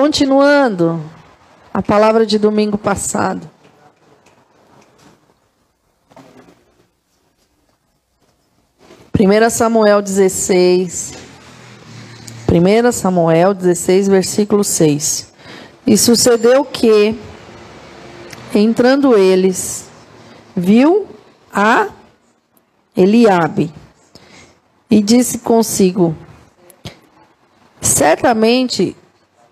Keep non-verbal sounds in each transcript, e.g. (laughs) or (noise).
Continuando a palavra de domingo passado. Primeira Samuel 16. 1 Samuel 16, versículo 6. E sucedeu que, entrando eles, viu a Eliabe e disse consigo: Certamente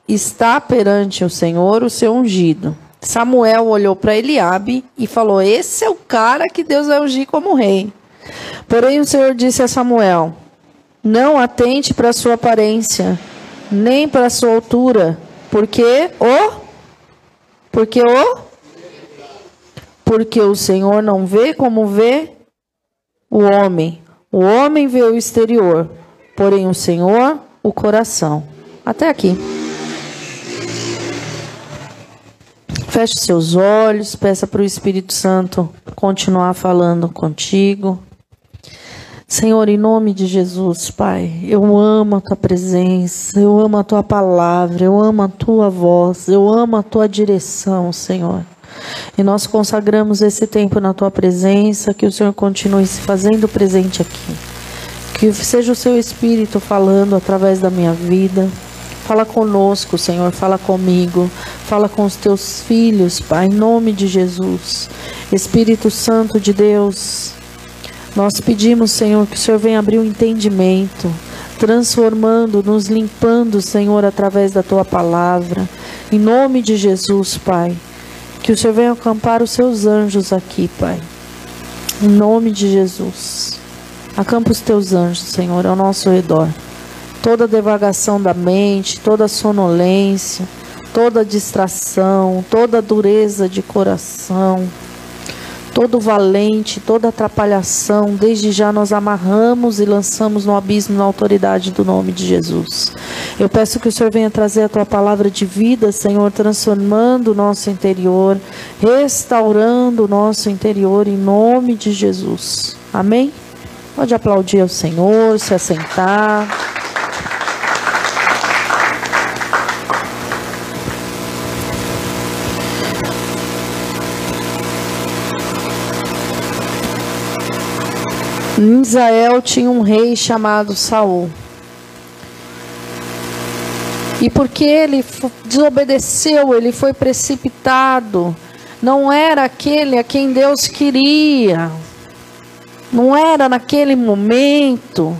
está perante o Senhor o seu ungido. Samuel olhou para Eliabe e falou: Esse é o cara que Deus vai ungir como rei. Porém o Senhor disse a Samuel: Não atente para sua aparência, nem para sua altura, porque o porque o porque o Senhor não vê como vê o homem. O homem vê o exterior, porém o Senhor o coração. Até aqui. Feche seus olhos, peça para o Espírito Santo continuar falando contigo. Senhor, em nome de Jesus, Pai, eu amo a tua presença, eu amo a tua palavra, eu amo a tua voz, eu amo a tua direção, Senhor. E nós consagramos esse tempo na tua presença, que o Senhor continue se fazendo presente aqui. Que seja o seu Espírito falando através da minha vida, Fala conosco, Senhor, fala comigo, fala com os teus filhos, Pai, em nome de Jesus. Espírito Santo de Deus, nós pedimos, Senhor, que o Senhor venha abrir o um entendimento, transformando, nos limpando, Senhor, através da tua palavra. Em nome de Jesus, Pai. Que o Senhor venha acampar os seus anjos aqui, Pai. Em nome de Jesus. Acampa os teus anjos, Senhor, ao nosso redor toda devagação da mente, toda sonolência, toda distração, toda dureza de coração, todo valente, toda atrapalhação, desde já nós amarramos e lançamos no abismo na autoridade do nome de Jesus. Eu peço que o Senhor venha trazer a tua palavra de vida, Senhor, transformando o nosso interior, restaurando o nosso interior em nome de Jesus. Amém? Pode aplaudir ao Senhor, se assentar. Em Israel tinha um rei chamado Saul. E porque ele desobedeceu, ele foi precipitado, não era aquele a quem Deus queria. Não era naquele momento.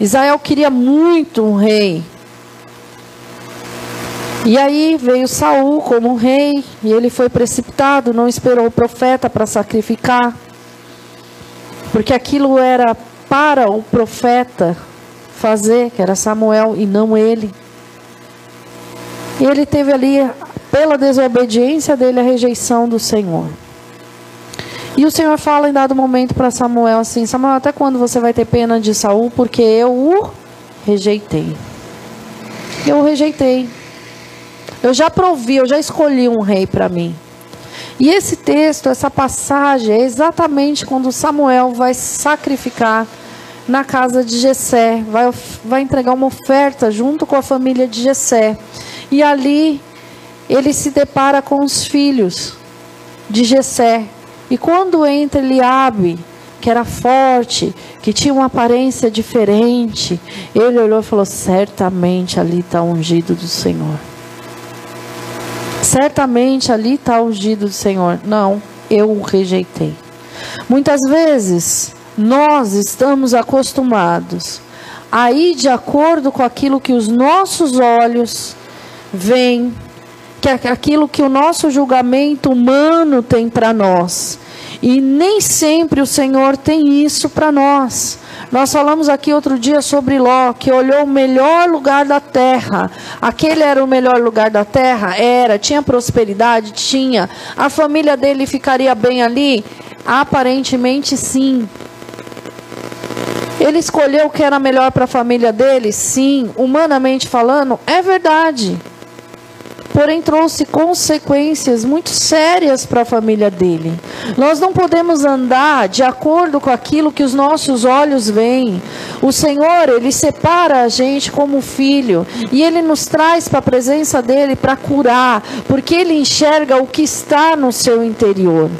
Israel queria muito um rei. E aí veio Saul como rei, e ele foi precipitado, não esperou o profeta para sacrificar porque aquilo era para o profeta fazer, que era Samuel e não ele. E ele teve ali, pela desobediência dele, a rejeição do Senhor. E o Senhor fala em dado momento para Samuel assim: Samuel, até quando você vai ter pena de Saul? Porque eu o rejeitei. Eu o rejeitei. Eu já provi, eu já escolhi um rei para mim. E esse texto, essa passagem, é exatamente quando Samuel vai sacrificar na casa de Jessé, vai, vai entregar uma oferta junto com a família de Jessé. E ali ele se depara com os filhos de Jessé. E quando entra Eliabe, que era forte, que tinha uma aparência diferente, ele olhou e falou: certamente ali está ungido do Senhor. Certamente ali está o ungido do Senhor. Não, eu o rejeitei. Muitas vezes nós estamos acostumados a ir de acordo com aquilo que os nossos olhos veem, que é aquilo que o nosso julgamento humano tem para nós. E nem sempre o Senhor tem isso para nós. Nós falamos aqui outro dia sobre Ló, que olhou o melhor lugar da terra. Aquele era o melhor lugar da terra? Era. Tinha prosperidade? Tinha. A família dele ficaria bem ali? Aparentemente sim. Ele escolheu o que era melhor para a família dele? Sim. Humanamente falando, é verdade. Porém trouxe consequências muito sérias para a família dele. Nós não podemos andar de acordo com aquilo que os nossos olhos veem. O Senhor, ele separa a gente como filho e ele nos traz para a presença dele para curar, porque ele enxerga o que está no seu interior.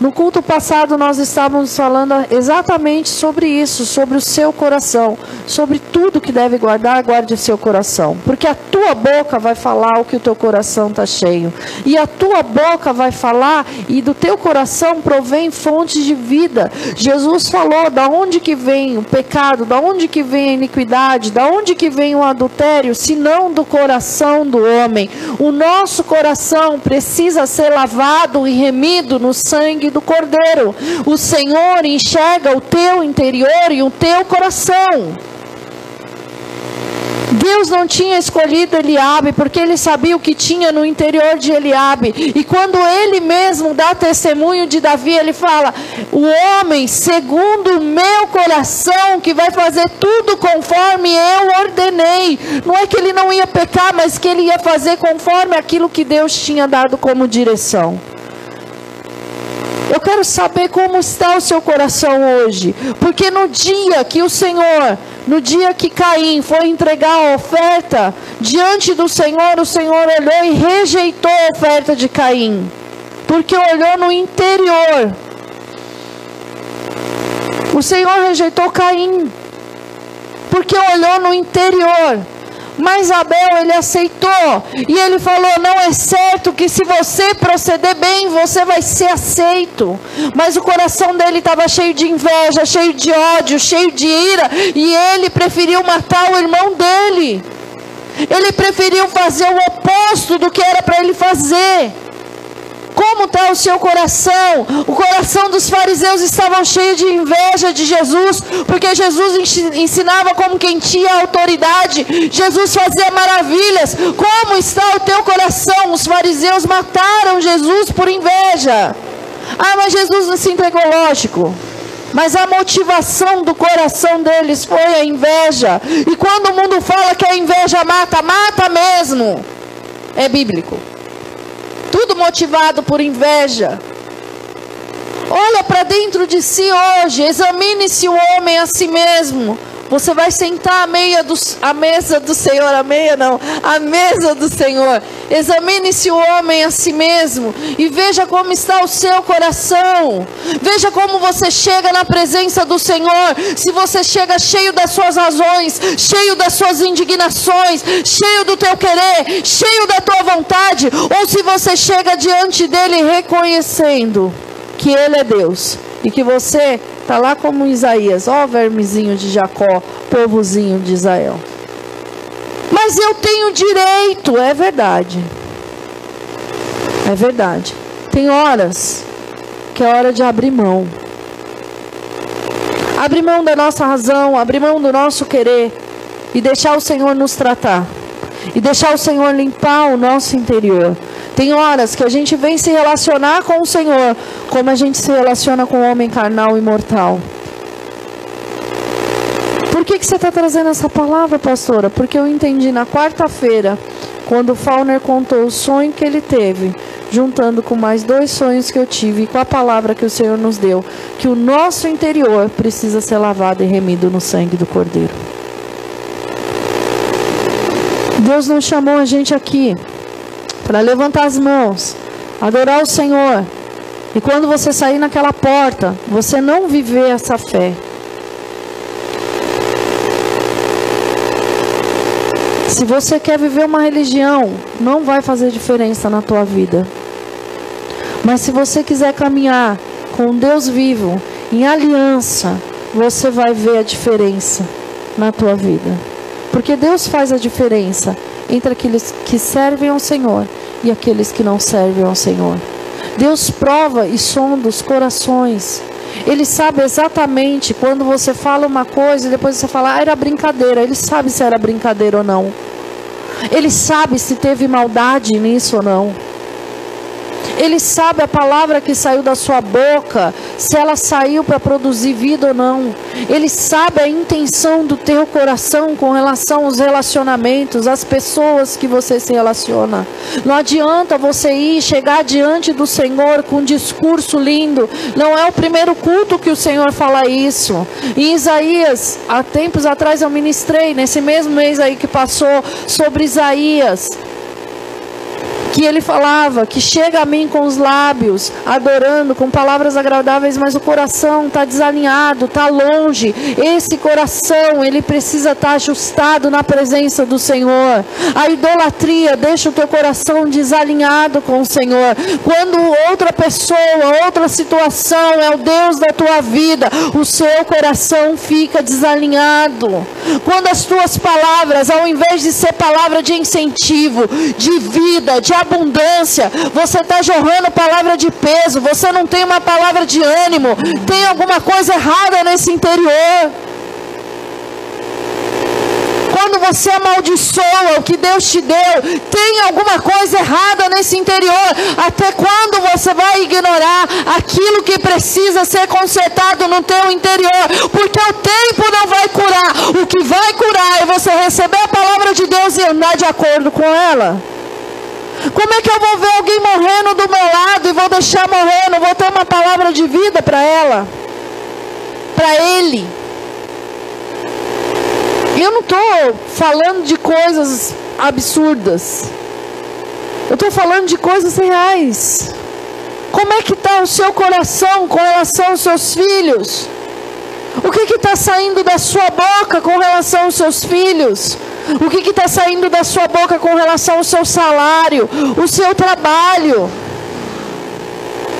No culto passado nós estávamos falando exatamente sobre isso, sobre o seu coração, sobre tudo que deve guardar, guarde o seu coração, porque a tua boca vai falar o que o teu coração está cheio, e a tua boca vai falar e do teu coração provém fontes de vida. Jesus falou da onde que vem o pecado, da onde que vem a iniquidade, da onde que vem o adultério, senão do coração do homem. O nosso coração precisa ser lavado e remido no sangue sangue do Cordeiro. O Senhor enxerga o teu interior e o teu coração. Deus não tinha escolhido Eliabe porque ele sabia o que tinha no interior de Eliabe. E quando ele mesmo dá testemunho de Davi, ele fala: "O homem segundo o meu coração que vai fazer tudo conforme eu ordenei". Não é que ele não ia pecar, mas que ele ia fazer conforme aquilo que Deus tinha dado como direção. Eu quero saber como está o seu coração hoje, porque no dia que o Senhor, no dia que Caim foi entregar a oferta diante do Senhor, o Senhor olhou e rejeitou a oferta de Caim, porque olhou no interior. O Senhor rejeitou Caim, porque olhou no interior. Mas Abel ele aceitou e ele falou: não é certo que se você proceder bem você vai ser aceito. Mas o coração dele estava cheio de inveja, cheio de ódio, cheio de ira e ele preferiu matar o irmão dele. Ele preferiu fazer o oposto do que era para ele fazer. Como está o seu coração? O coração dos fariseus estava cheio de inveja de Jesus, porque Jesus ensinava como quem tinha autoridade, Jesus fazia maravilhas. Como está o teu coração? Os fariseus mataram Jesus por inveja. Ah, mas Jesus não se entregou, lógico. Mas a motivação do coração deles foi a inveja. E quando o mundo fala que a inveja mata, mata mesmo. É bíblico tudo motivado por inveja. Olha para dentro de si hoje, examine-se o homem a si mesmo. Você vai sentar à, meia do, à mesa do Senhor, a meia não, à mesa do Senhor. Examine-se o homem a si mesmo e veja como está o seu coração. Veja como você chega na presença do Senhor. Se você chega cheio das suas razões, cheio das suas indignações, cheio do teu querer, cheio da tua vontade, ou se você chega diante dele reconhecendo que ele é Deus e que você está lá como Isaías, ó vermezinho de Jacó, povozinho de Israel. Mas eu tenho direito, é verdade. É verdade. Tem horas que é hora de abrir mão. Abrir mão da nossa razão, abrir mão do nosso querer e deixar o Senhor nos tratar. E deixar o Senhor limpar o nosso interior. Tem horas que a gente vem se relacionar com o Senhor como a gente se relaciona com o homem carnal e mortal. Por que, que você está trazendo essa palavra, pastora? Porque eu entendi na quarta-feira, quando o Fauner contou o sonho que ele teve, juntando com mais dois sonhos que eu tive e com a palavra que o Senhor nos deu, que o nosso interior precisa ser lavado e remido no sangue do Cordeiro. Deus não chamou a gente aqui para levantar as mãos, adorar o Senhor. E quando você sair naquela porta, você não viver essa fé. Se você quer viver uma religião, não vai fazer diferença na tua vida. Mas se você quiser caminhar com Deus vivo, em aliança, você vai ver a diferença na tua vida. Porque Deus faz a diferença entre aqueles que servem ao Senhor e aqueles que não servem ao Senhor. Deus prova e sonda os corações. Ele sabe exatamente quando você fala uma coisa e depois você fala, ah, era brincadeira. Ele sabe se era brincadeira ou não. Ele sabe se teve maldade nisso ou não. Ele sabe a palavra que saiu da sua boca, se ela saiu para produzir vida ou não. Ele sabe a intenção do teu coração com relação aos relacionamentos, às pessoas que você se relaciona. Não adianta você ir chegar diante do Senhor com um discurso lindo. Não é o primeiro culto que o Senhor fala isso. Em Isaías, há tempos atrás eu ministrei nesse mesmo mês aí que passou sobre Isaías que ele falava que chega a mim com os lábios, adorando, com palavras agradáveis, mas o coração está desalinhado, está longe. Esse coração, ele precisa estar tá ajustado na presença do Senhor. A idolatria deixa o teu coração desalinhado com o Senhor. Quando outra pessoa, outra situação é o Deus da tua vida, o seu coração fica desalinhado. Quando as tuas palavras, ao invés de ser palavra de incentivo, de vida, de você está jorrando palavra de peso, você não tem uma palavra de ânimo, tem alguma coisa errada nesse interior. Quando você amaldiçoa o que Deus te deu, tem alguma coisa errada nesse interior. Até quando você vai ignorar aquilo que precisa ser consertado no teu interior? Porque o tempo não vai curar. O que vai curar é você receber a palavra de Deus e andar de acordo com ela. Como é que eu vou ver alguém morrendo do meu lado e vou deixar morrer? Não vou ter uma palavra de vida para ela, para ele. Eu não estou falando de coisas absurdas. Eu estou falando de coisas reais. Como é que está o seu coração com relação aos seus filhos? O que está saindo da sua boca com relação aos seus filhos? O que está saindo da sua boca com relação ao seu salário, o seu trabalho?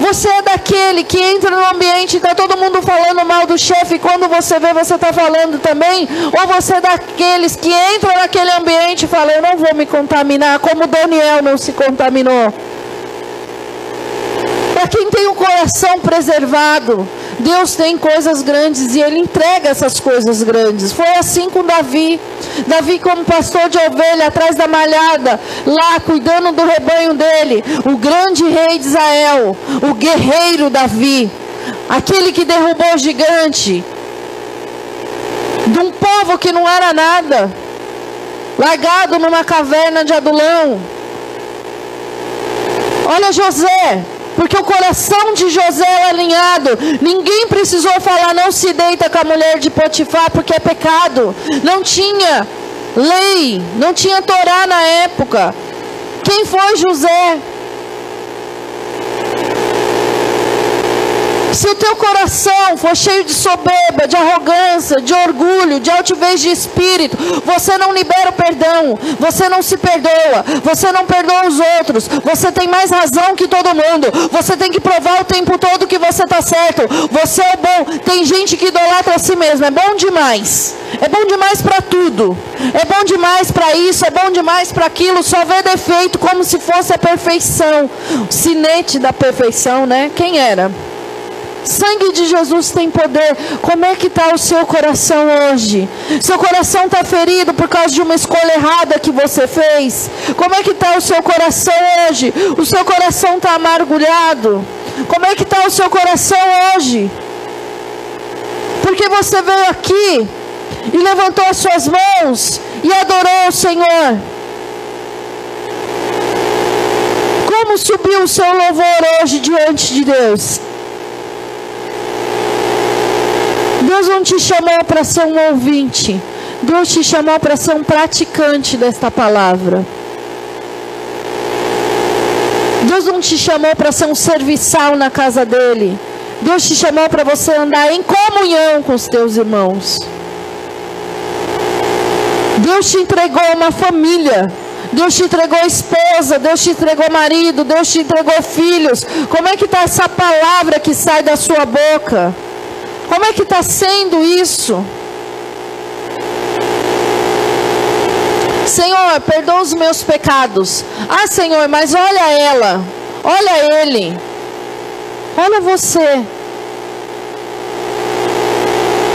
Você é daquele que entra no ambiente e está todo mundo falando mal do chefe, e quando você vê, você está falando também? Ou você é daqueles que entram naquele ambiente e falam, eu não vou me contaminar, como Daniel não se contaminou? Para quem tem o coração preservado, Deus tem coisas grandes e Ele entrega essas coisas grandes. Foi assim com Davi. Davi, como pastor de ovelha, atrás da malhada, lá cuidando do rebanho dele. O grande rei de Israel, o guerreiro Davi, aquele que derrubou o gigante, de um povo que não era nada, largado numa caverna de Adulão. Olha José, porque o coração de José é alinhado. Ninguém precisou falar, não se deita com a mulher de Potifar, porque é pecado. Não tinha lei, não tinha Torá na época. Quem foi José? Se o teu coração for cheio de soberba, de arrogância, de orgulho, de altivez de espírito, você não libera o perdão, você não se perdoa, você não perdoa os outros, você tem mais razão que todo mundo, você tem que provar o tempo todo que você está certo, você é bom. Tem gente que idolatra a si mesmo, é bom demais, é bom demais para tudo, é bom demais para isso, é bom demais para aquilo, só vê defeito como se fosse a perfeição, o sinete da perfeição, né? Quem era? Sangue de Jesus tem poder. Como é que está o seu coração hoje? Seu coração está ferido por causa de uma escolha errada que você fez? Como é que está o seu coração hoje? O seu coração está amargulhado? Como é que está o seu coração hoje? Porque você veio aqui e levantou as suas mãos e adorou o Senhor. Como subiu o seu louvor hoje diante de Deus? Deus não te chamou para ser um ouvinte. Deus te chamou para ser um praticante desta palavra. Deus não te chamou para ser um serviçal na casa dele. Deus te chamou para você andar em comunhão com os teus irmãos. Deus te entregou uma família. Deus te entregou esposa, Deus te entregou marido, Deus te entregou filhos. Como é que está essa palavra que sai da sua boca? Como é que está sendo isso? Senhor, perdoa os meus pecados. Ah, Senhor, mas olha ela, olha ele, olha você,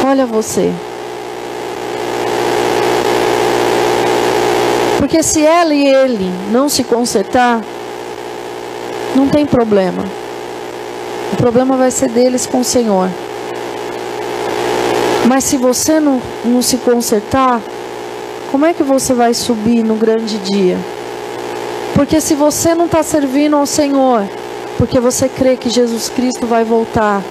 olha você. Porque se ela e ele não se consertar, Não tem problema. O problema vai ser deles com o Senhor. Mas se você não, não se consertar, como é que você vai subir no grande dia? Porque se você não está servindo ao Senhor, porque você crê que Jesus Cristo vai voltar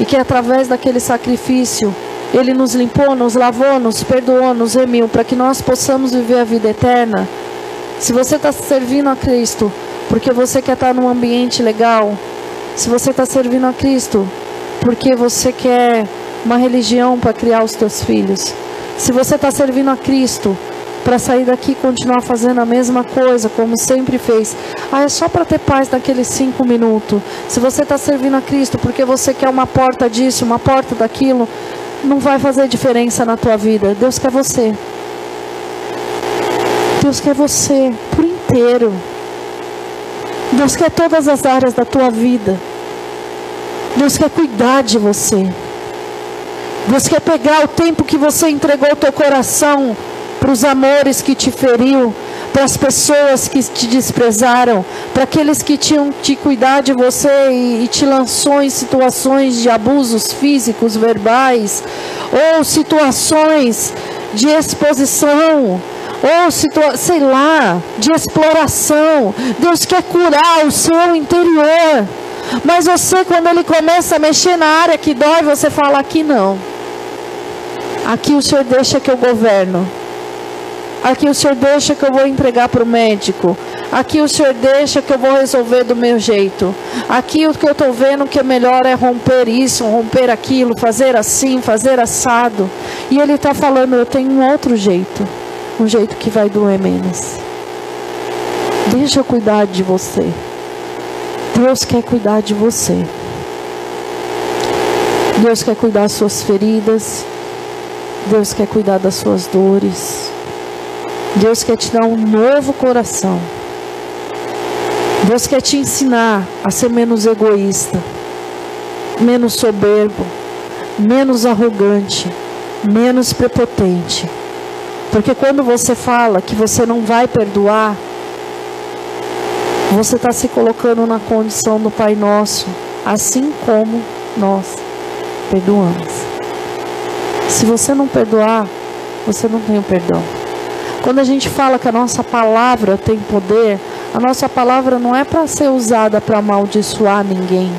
e que através daquele sacrifício Ele nos limpou, nos lavou, nos perdoou, nos remiu para que nós possamos viver a vida eterna. Se você está servindo a Cristo porque você quer estar tá num ambiente legal, se você está servindo a Cristo porque você quer uma religião para criar os teus filhos, se você está servindo a Cristo para sair daqui e continuar fazendo a mesma coisa como sempre fez, ah, é só para ter paz naqueles cinco minutos. Se você está servindo a Cristo porque você quer uma porta disso, uma porta daquilo, não vai fazer diferença na tua vida. Deus quer você. Deus quer você por inteiro. Deus quer todas as áreas da tua vida. Deus quer cuidar de você. Deus quer pegar o tempo que você entregou o teu coração para os amores que te feriu, para as pessoas que te desprezaram, para aqueles que tinham te cuidar de você e, e te lançou em situações de abusos físicos, verbais, ou situações de exposição, ou situa sei lá, de exploração. Deus quer curar o seu interior. Mas você, quando ele começa a mexer na área que dói, você fala: aqui não. Aqui o Senhor deixa que eu governo. Aqui o Senhor deixa que eu vou entregar para o médico. Aqui o Senhor deixa que eu vou resolver do meu jeito. Aqui o que eu estou vendo que é melhor é romper isso, romper aquilo, fazer assim, fazer assado. E Ele está falando, eu tenho um outro jeito. Um jeito que vai doer menos. Deixa eu cuidar de você. Deus quer cuidar de você. Deus quer cuidar das suas feridas. Deus quer cuidar das suas dores. Deus quer te dar um novo coração. Deus quer te ensinar a ser menos egoísta, menos soberbo, menos arrogante, menos prepotente. Porque quando você fala que você não vai perdoar, você está se colocando na condição do Pai Nosso, assim como nós perdoamos. Se você não perdoar, você não tem o perdão. Quando a gente fala que a nossa palavra tem poder, a nossa palavra não é para ser usada para amaldiçoar ninguém.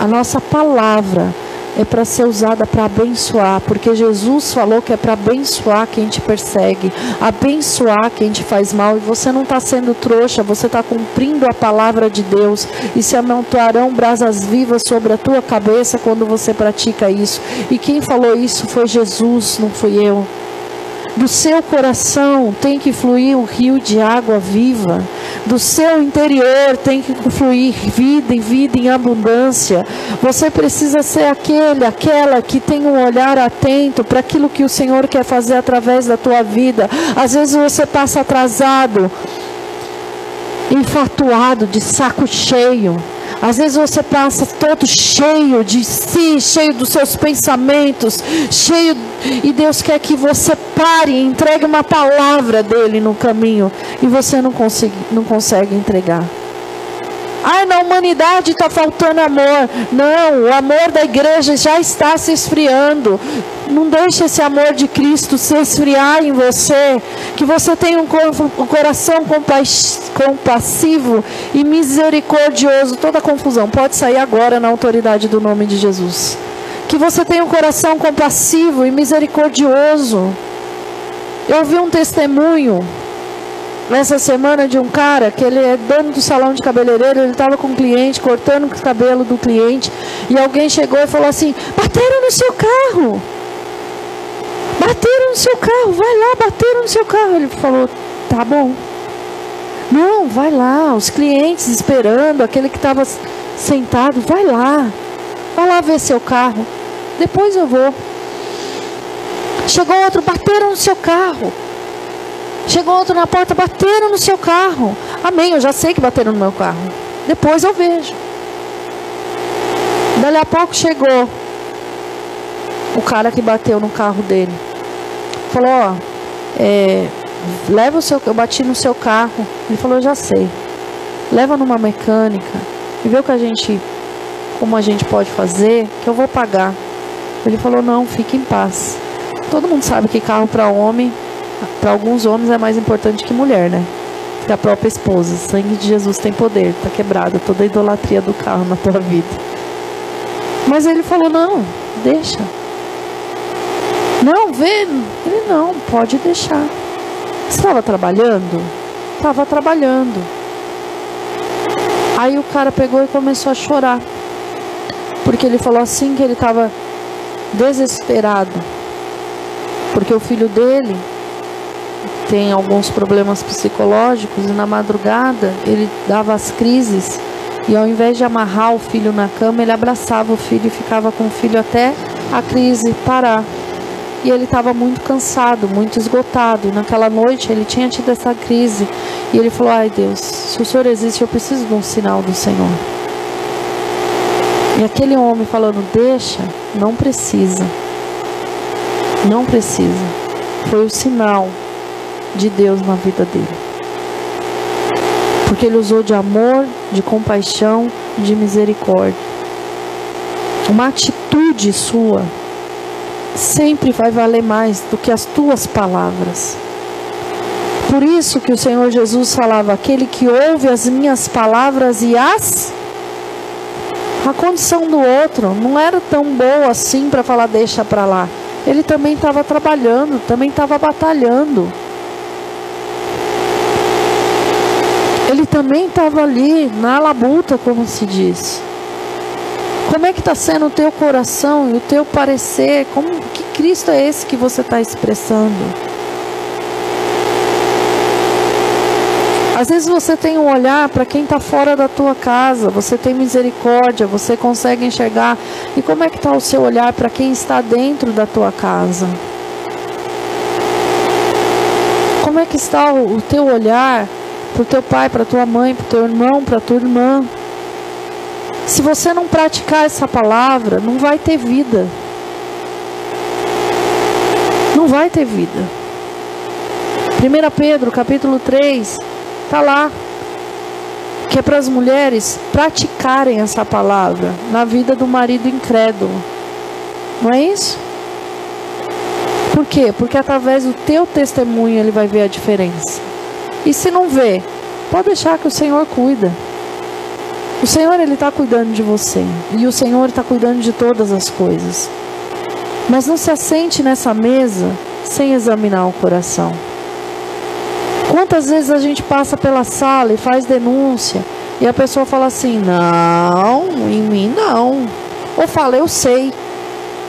A nossa palavra é para ser usada para abençoar, porque Jesus falou que é para abençoar quem te persegue, abençoar quem te faz mal, e você não está sendo trouxa, você está cumprindo a palavra de Deus, e se amontoarão brasas vivas sobre a tua cabeça quando você pratica isso. E quem falou isso foi Jesus, não fui eu. Do seu coração tem que fluir um rio de água viva. Do seu interior tem que fluir vida e vida em abundância. Você precisa ser aquele, aquela que tem um olhar atento para aquilo que o Senhor quer fazer através da tua vida. Às vezes você passa atrasado, enfatuado, de saco cheio às vezes você passa todo cheio de si, cheio dos seus pensamentos, cheio e Deus quer que você pare, entregue uma palavra dele no caminho e você não consegue, não consegue entregar. Ai, na humanidade está faltando amor. Não, o amor da igreja já está se esfriando. Não deixe esse amor de Cristo se esfriar em você. Que você tenha um, coração compassivo e misericordioso. Toda confusão pode sair agora na autoridade do nome de Jesus. Que você tenha um coração compassivo e misericordioso. Eu vi um testemunho nessa semana de um cara que ele é dono do salão de cabeleireiro, ele estava com um cliente, cortando o cabelo do cliente, e alguém chegou e falou assim: bateram no seu carro. Bateram no seu carro, vai lá, bateram no seu carro. Ele falou, tá bom. Não, vai lá, os clientes esperando, aquele que estava sentado, vai lá. Vai lá ver seu carro. Depois eu vou. Chegou outro, bateram no seu carro. Chegou outro na porta, bateram no seu carro. Amém, eu já sei que bateram no meu carro. Depois eu vejo. Dali a pouco chegou o cara que bateu no carro dele. Falou, ó, é, leva o seu. Eu bati no seu carro. Ele falou, já sei. leva numa mecânica e vê o que a gente, como a gente pode fazer, que eu vou pagar. Ele falou: não, fique em paz. Todo mundo sabe que carro para homem, para alguns homens é mais importante que mulher, né? Que a própria esposa. O sangue de Jesus tem poder, tá quebrada toda a idolatria do carro na tua vida. Mas ele falou: não, deixa. Não, vê. Ele não, pode deixar. Você estava trabalhando? Estava trabalhando. Aí o cara pegou e começou a chorar. Porque ele falou assim que ele estava desesperado. Porque o filho dele tem alguns problemas psicológicos e na madrugada ele dava as crises e ao invés de amarrar o filho na cama, ele abraçava o filho e ficava com o filho até a crise parar. E ele estava muito cansado, muito esgotado. E naquela noite ele tinha tido essa crise. E ele falou: Ai Deus, se o Senhor existe, eu preciso de um sinal do Senhor. E aquele homem falando: Deixa, não precisa. Não precisa. Foi o sinal de Deus na vida dele. Porque ele usou de amor, de compaixão, de misericórdia. Uma atitude sua sempre vai valer mais do que as tuas palavras. Por isso que o Senhor Jesus falava: aquele que ouve as minhas palavras e as. A condição do outro não era tão boa assim para falar, deixa para lá. Ele também estava trabalhando, também estava batalhando. Ele também estava ali na labuta, como se diz. Como é que está sendo o teu coração e o teu parecer? Como que Cristo é esse que você está expressando? Às vezes você tem um olhar para quem está fora da tua casa, você tem misericórdia, você consegue enxergar. E como é que está o seu olhar para quem está dentro da tua casa? Como é que está o, o teu olhar para o teu pai, para tua mãe, para o teu irmão, para tua irmã? Se você não praticar essa palavra, não vai ter vida. Não vai ter vida. 1 Pedro, capítulo 3, está lá. Que é para as mulheres praticarem essa palavra na vida do marido incrédulo. Não é isso? Por quê? Porque através do teu testemunho ele vai ver a diferença. E se não vê, pode deixar que o Senhor cuida. O Senhor ele está cuidando de você e o Senhor está cuidando de todas as coisas. Mas não se assente nessa mesa sem examinar o coração. Quantas vezes a gente passa pela sala e faz denúncia e a pessoa fala assim: não, em mim não. Ou fala: eu sei.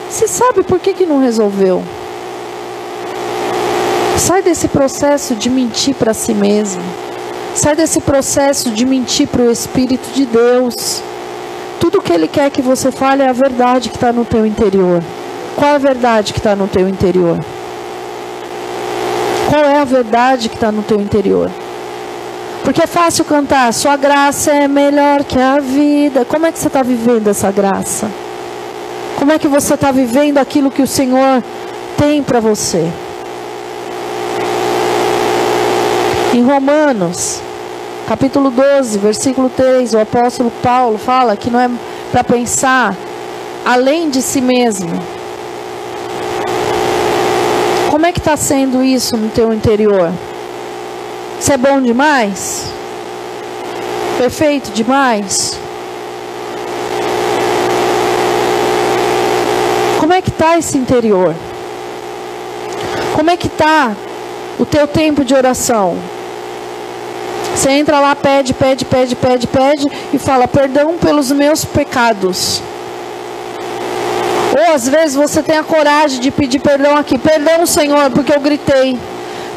Você sabe por que, que não resolveu? Sai desse processo de mentir para si mesmo. Sai desse processo de mentir para o Espírito de Deus. Tudo que Ele quer que você fale é a verdade que está no teu interior. Qual é a verdade que está no teu interior? Qual é a verdade que está no teu interior? Porque é fácil cantar, sua graça é melhor que a vida. Como é que você está vivendo essa graça? Como é que você está vivendo aquilo que o Senhor tem para você? Em Romanos, capítulo 12, versículo 3, o apóstolo Paulo fala que não é para pensar além de si mesmo. Como é que está sendo isso no teu interior? Isso é bom demais? Perfeito demais? Como é que está esse interior? Como é que está o teu tempo de oração? Você entra lá, pede, pede, pede, pede, pede e fala: perdão pelos meus pecados. Ou às vezes você tem a coragem de pedir perdão aqui: perdão, Senhor, porque eu gritei.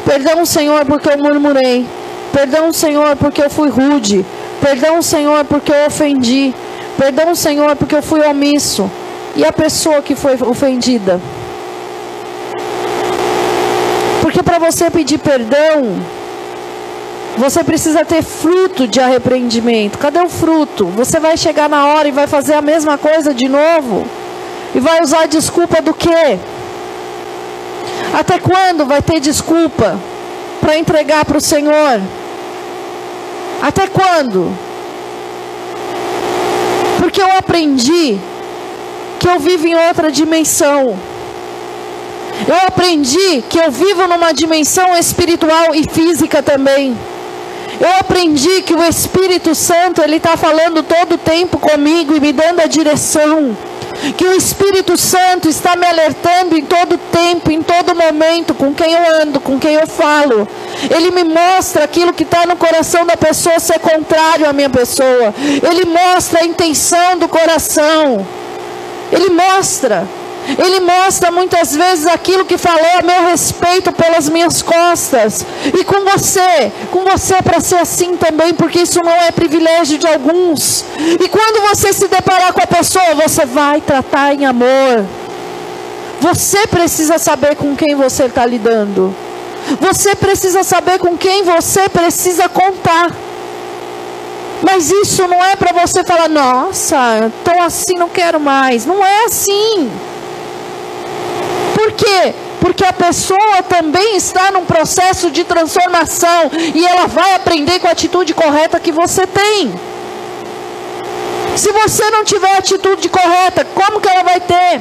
Perdão, Senhor, porque eu murmurei. Perdão, Senhor, porque eu fui rude. Perdão, Senhor, porque eu ofendi. Perdão, Senhor, porque eu fui omisso. E a pessoa que foi ofendida? Porque para você pedir perdão, você precisa ter fruto de arrependimento. Cadê o fruto? Você vai chegar na hora e vai fazer a mesma coisa de novo? E vai usar desculpa do quê? Até quando vai ter desculpa para entregar para o Senhor? Até quando? Porque eu aprendi que eu vivo em outra dimensão. Eu aprendi que eu vivo numa dimensão espiritual e física também. Eu aprendi que o Espírito Santo ele está falando todo o tempo comigo e me dando a direção. Que o Espírito Santo está me alertando em todo tempo, em todo momento, com quem eu ando, com quem eu falo. Ele me mostra aquilo que está no coração da pessoa ser contrário à minha pessoa. Ele mostra a intenção do coração. Ele mostra. Ele mostra muitas vezes aquilo que falou a meu respeito pelas minhas costas. E com você, com você é para ser assim também, porque isso não é privilégio de alguns. E quando você se deparar com a pessoa, você vai tratar em amor. Você precisa saber com quem você está lidando. Você precisa saber com quem você precisa contar. Mas isso não é para você falar, nossa, estou assim, não quero mais. Não é assim. Por quê? Porque a pessoa também está num processo de transformação e ela vai aprender com a atitude correta que você tem. Se você não tiver a atitude correta, como que ela vai ter?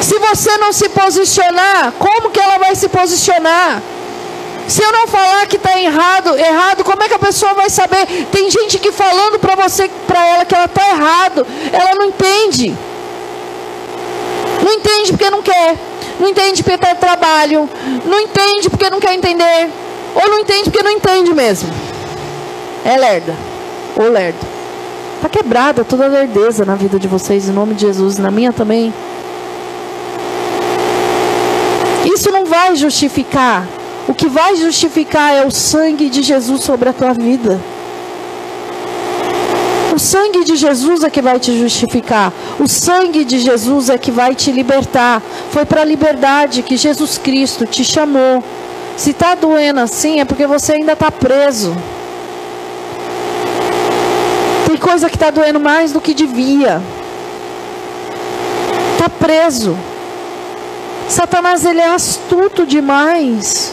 Se você não se posicionar, como que ela vai se posicionar? Se eu não falar que está errado, errado, como é que a pessoa vai saber? Tem gente que falando para você, para ela que ela está errado, ela não entende. Não entende porque não quer. Não entende porque está trabalho. Não entende porque não quer entender. Ou não entende porque não entende mesmo. É lerda. Ou lerdo. Está quebrada toda a lerdeza na vida de vocês, em nome de Jesus. Na minha também. Isso não vai justificar. O que vai justificar é o sangue de Jesus sobre a tua vida. Sangue de Jesus é que vai te justificar. O sangue de Jesus é que vai te libertar. Foi para a liberdade que Jesus Cristo te chamou. Se está doendo assim, é porque você ainda está preso. Tem coisa que está doendo mais do que devia. Está preso. Satanás ele é astuto demais.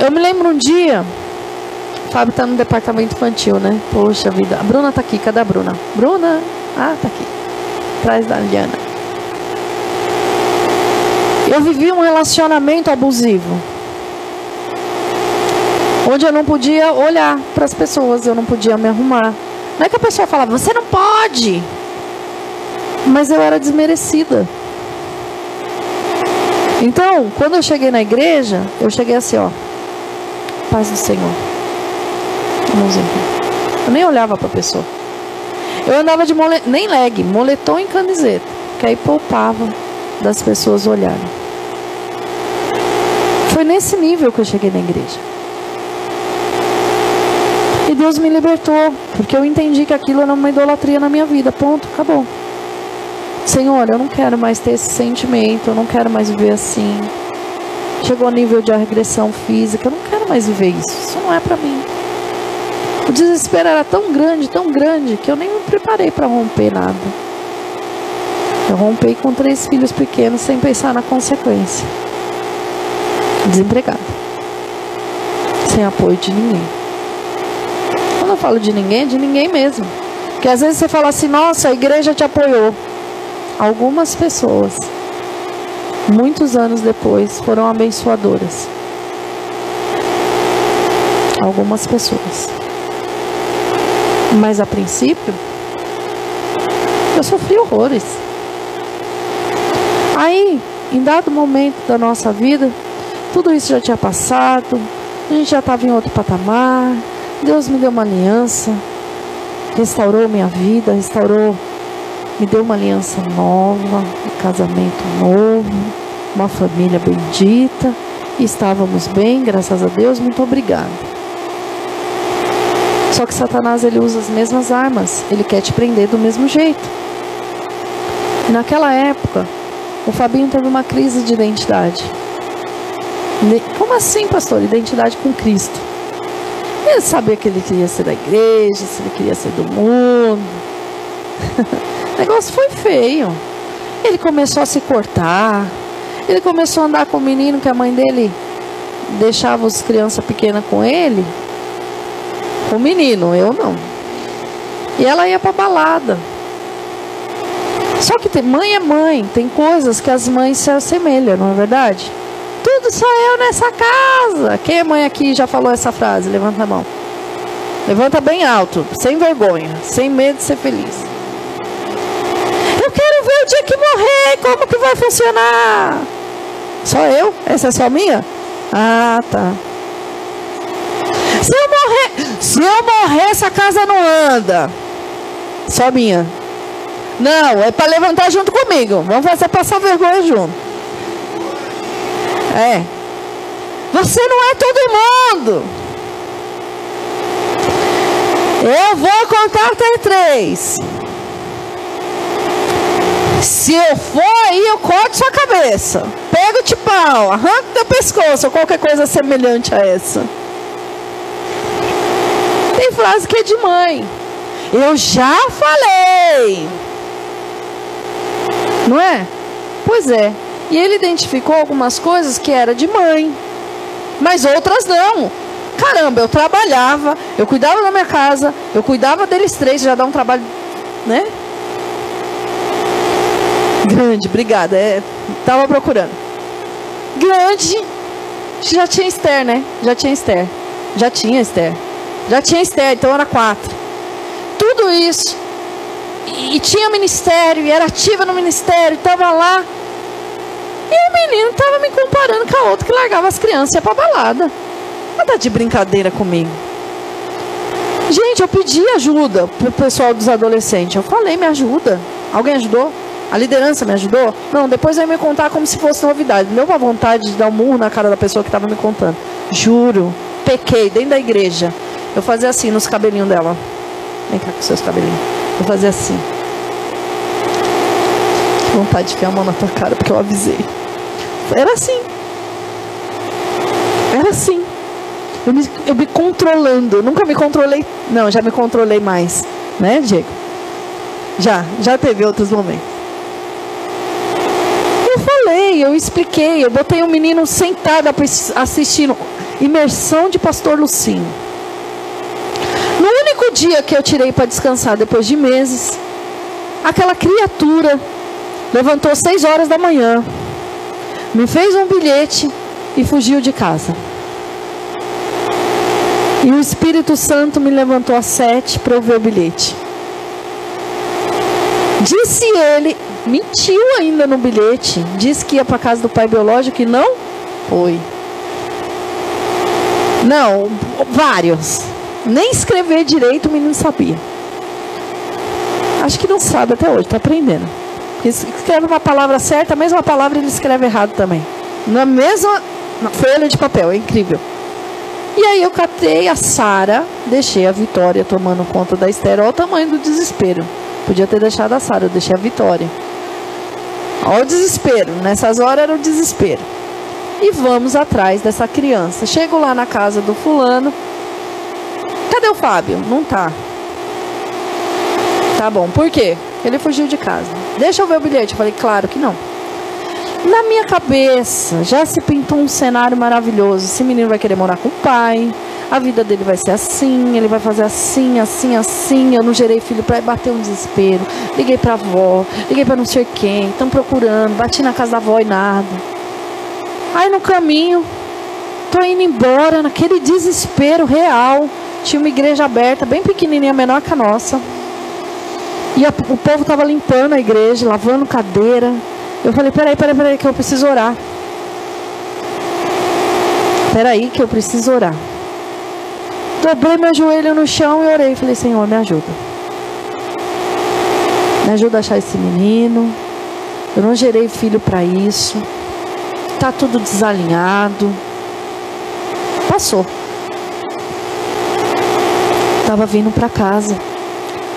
Eu me lembro um dia, Fábio está no departamento infantil, né? Poxa vida. A Bruna está aqui. Cadê a Bruna? Bruna? Ah, está aqui. Atrás da Liana. Eu vivi um relacionamento abusivo. Onde eu não podia olhar para as pessoas, eu não podia me arrumar. Não é que a pessoa falava, você não pode. Mas eu era desmerecida. Então, quando eu cheguei na igreja, eu cheguei assim, ó. Paz do Senhor. Eu nem olhava para a pessoa. Eu andava de mole... nem leg, moletom e camiseta, que aí poupava das pessoas olharem. Foi nesse nível que eu cheguei na igreja. E Deus me libertou, porque eu entendi que aquilo era uma idolatria na minha vida. Ponto, acabou. Senhor, eu não quero mais ter esse sentimento, eu não quero mais viver assim. Chegou ao nível de agressão física, eu não quero mais viver isso. Isso não é para mim. O desespero era tão grande, tão grande, que eu nem me preparei para romper nada. Eu rompei com três filhos pequenos sem pensar na consequência. Desempregado. Sem apoio de ninguém. Quando eu falo de ninguém, é de ninguém mesmo. Porque às vezes você fala assim, nossa, a igreja te apoiou. Algumas pessoas, muitos anos depois, foram abençoadoras. Algumas pessoas. Mas a princípio, eu sofri horrores. Aí, em dado momento da nossa vida, tudo isso já tinha passado, a gente já estava em outro patamar. Deus me deu uma aliança, restaurou minha vida, restaurou, me deu uma aliança nova, um casamento novo, uma família bendita. Estávamos bem, graças a Deus, muito obrigada. Só que Satanás ele usa as mesmas armas, ele quer te prender do mesmo jeito. Naquela época, o Fabinho teve uma crise de identidade. Como assim, pastor? Identidade com Cristo. Ele sabia que ele queria ser da igreja, se ele queria ser do mundo. (laughs) o negócio foi feio. Ele começou a se cortar. Ele começou a andar com o menino que a mãe dele deixava as crianças pequenas com ele. O menino, eu não. E ela ia pra balada. Só que tem, mãe é mãe, tem coisas que as mães se assemelham, não é verdade? Tudo só eu nessa casa. Quem é mãe aqui já falou essa frase? Levanta a mão. Levanta bem alto, sem vergonha, sem medo de ser feliz. Eu quero ver o dia que morrer, como que vai funcionar? Só eu? Essa é só minha? Ah, tá. Se eu morrer, se eu morrer, essa casa não anda. Só minha. Não, é para levantar junto comigo. Vamos fazer passar vergonha junto. É. Você não é todo mundo. Eu vou contar até três. Se eu for aí, eu corto sua cabeça. Pego de pau, arranco teu pescoço, ou qualquer coisa semelhante a essa. Tem frase que é de mãe. Eu já falei. Não é? Pois é. E ele identificou algumas coisas que era de mãe, mas outras não. Caramba, eu trabalhava, eu cuidava da minha casa, eu cuidava deles três, já dá um trabalho, né? Grande, obrigada. É, tava procurando. Grande. Já tinha Esther, né? Já tinha Esther. Já tinha Esther. Já tinha Esther, então era quatro. Tudo isso. E, tinha ministério, e era ativa no ministério, estava lá. E o menino estava me comparando com a outra que largava as crianças ia pra balada. Não tá de brincadeira comigo. Gente, eu pedi ajuda pro pessoal dos adolescentes. Eu falei, me ajuda. Alguém ajudou? A liderança me ajudou? Não, depois vai me contar como se fosse novidade. Deu uma vontade de dar um murro na cara da pessoa que estava me contando. Juro, pequei dentro da igreja. Eu fazia assim nos cabelinhos dela. Vem cá com seus cabelinhos. Eu fazia assim. Que vontade de enfiar a mão na tua cara, porque eu avisei. Era assim. Era assim. Eu me, eu me controlando. Eu nunca me controlei. Não, já me controlei mais. Né, Diego? Já, já teve outros momentos falei, eu expliquei, eu botei um menino sentado assistindo imersão de pastor Lucinho. Único dia que eu tirei para descansar depois de meses, aquela criatura levantou seis horas da manhã, me fez um bilhete e fugiu de casa. E o Espírito Santo me levantou às sete para eu ver o bilhete. Disse ele, mentiu ainda no bilhete. Disse que ia para casa do pai biológico e não foi. Não, vários. Nem escrever direito o menino sabia. Acho que não sabe até hoje, está aprendendo. Escreve uma palavra certa, a mesma palavra ele escreve errado também. Na mesma folha de papel, é incrível. E aí eu catei a Sara, deixei a Vitória tomando conta da Esther, olha o tamanho do desespero. Podia ter deixado a Sara, eu deixei a Vitória. Olha o desespero. Nessas horas era o desespero. E vamos atrás dessa criança. Chego lá na casa do fulano. Cadê o Fábio? Não tá. Tá bom. Por quê? Ele fugiu de casa. Deixa eu ver o bilhete. Eu falei, claro que não. Na minha cabeça já se pintou um cenário maravilhoso. Esse menino vai querer morar com o pai a vida dele vai ser assim, ele vai fazer assim, assim, assim. Eu não gerei filho para bater um desespero. Liguei para avó, liguei para não sei quem, estão procurando, bati na casa da avó e nada. Aí no caminho, tô indo embora, naquele desespero real. Tinha uma igreja aberta, bem pequenininha, menor que a nossa. E a, o povo tava limpando a igreja, lavando cadeira. Eu falei, peraí, peraí, peraí, que eu preciso orar. Peraí, que eu preciso orar. Dobrei meu joelho no chão e orei. Falei, Senhor, me ajuda. Me ajuda a achar esse menino. Eu não gerei filho para isso. Tá tudo desalinhado. Passou. Tava vindo para casa.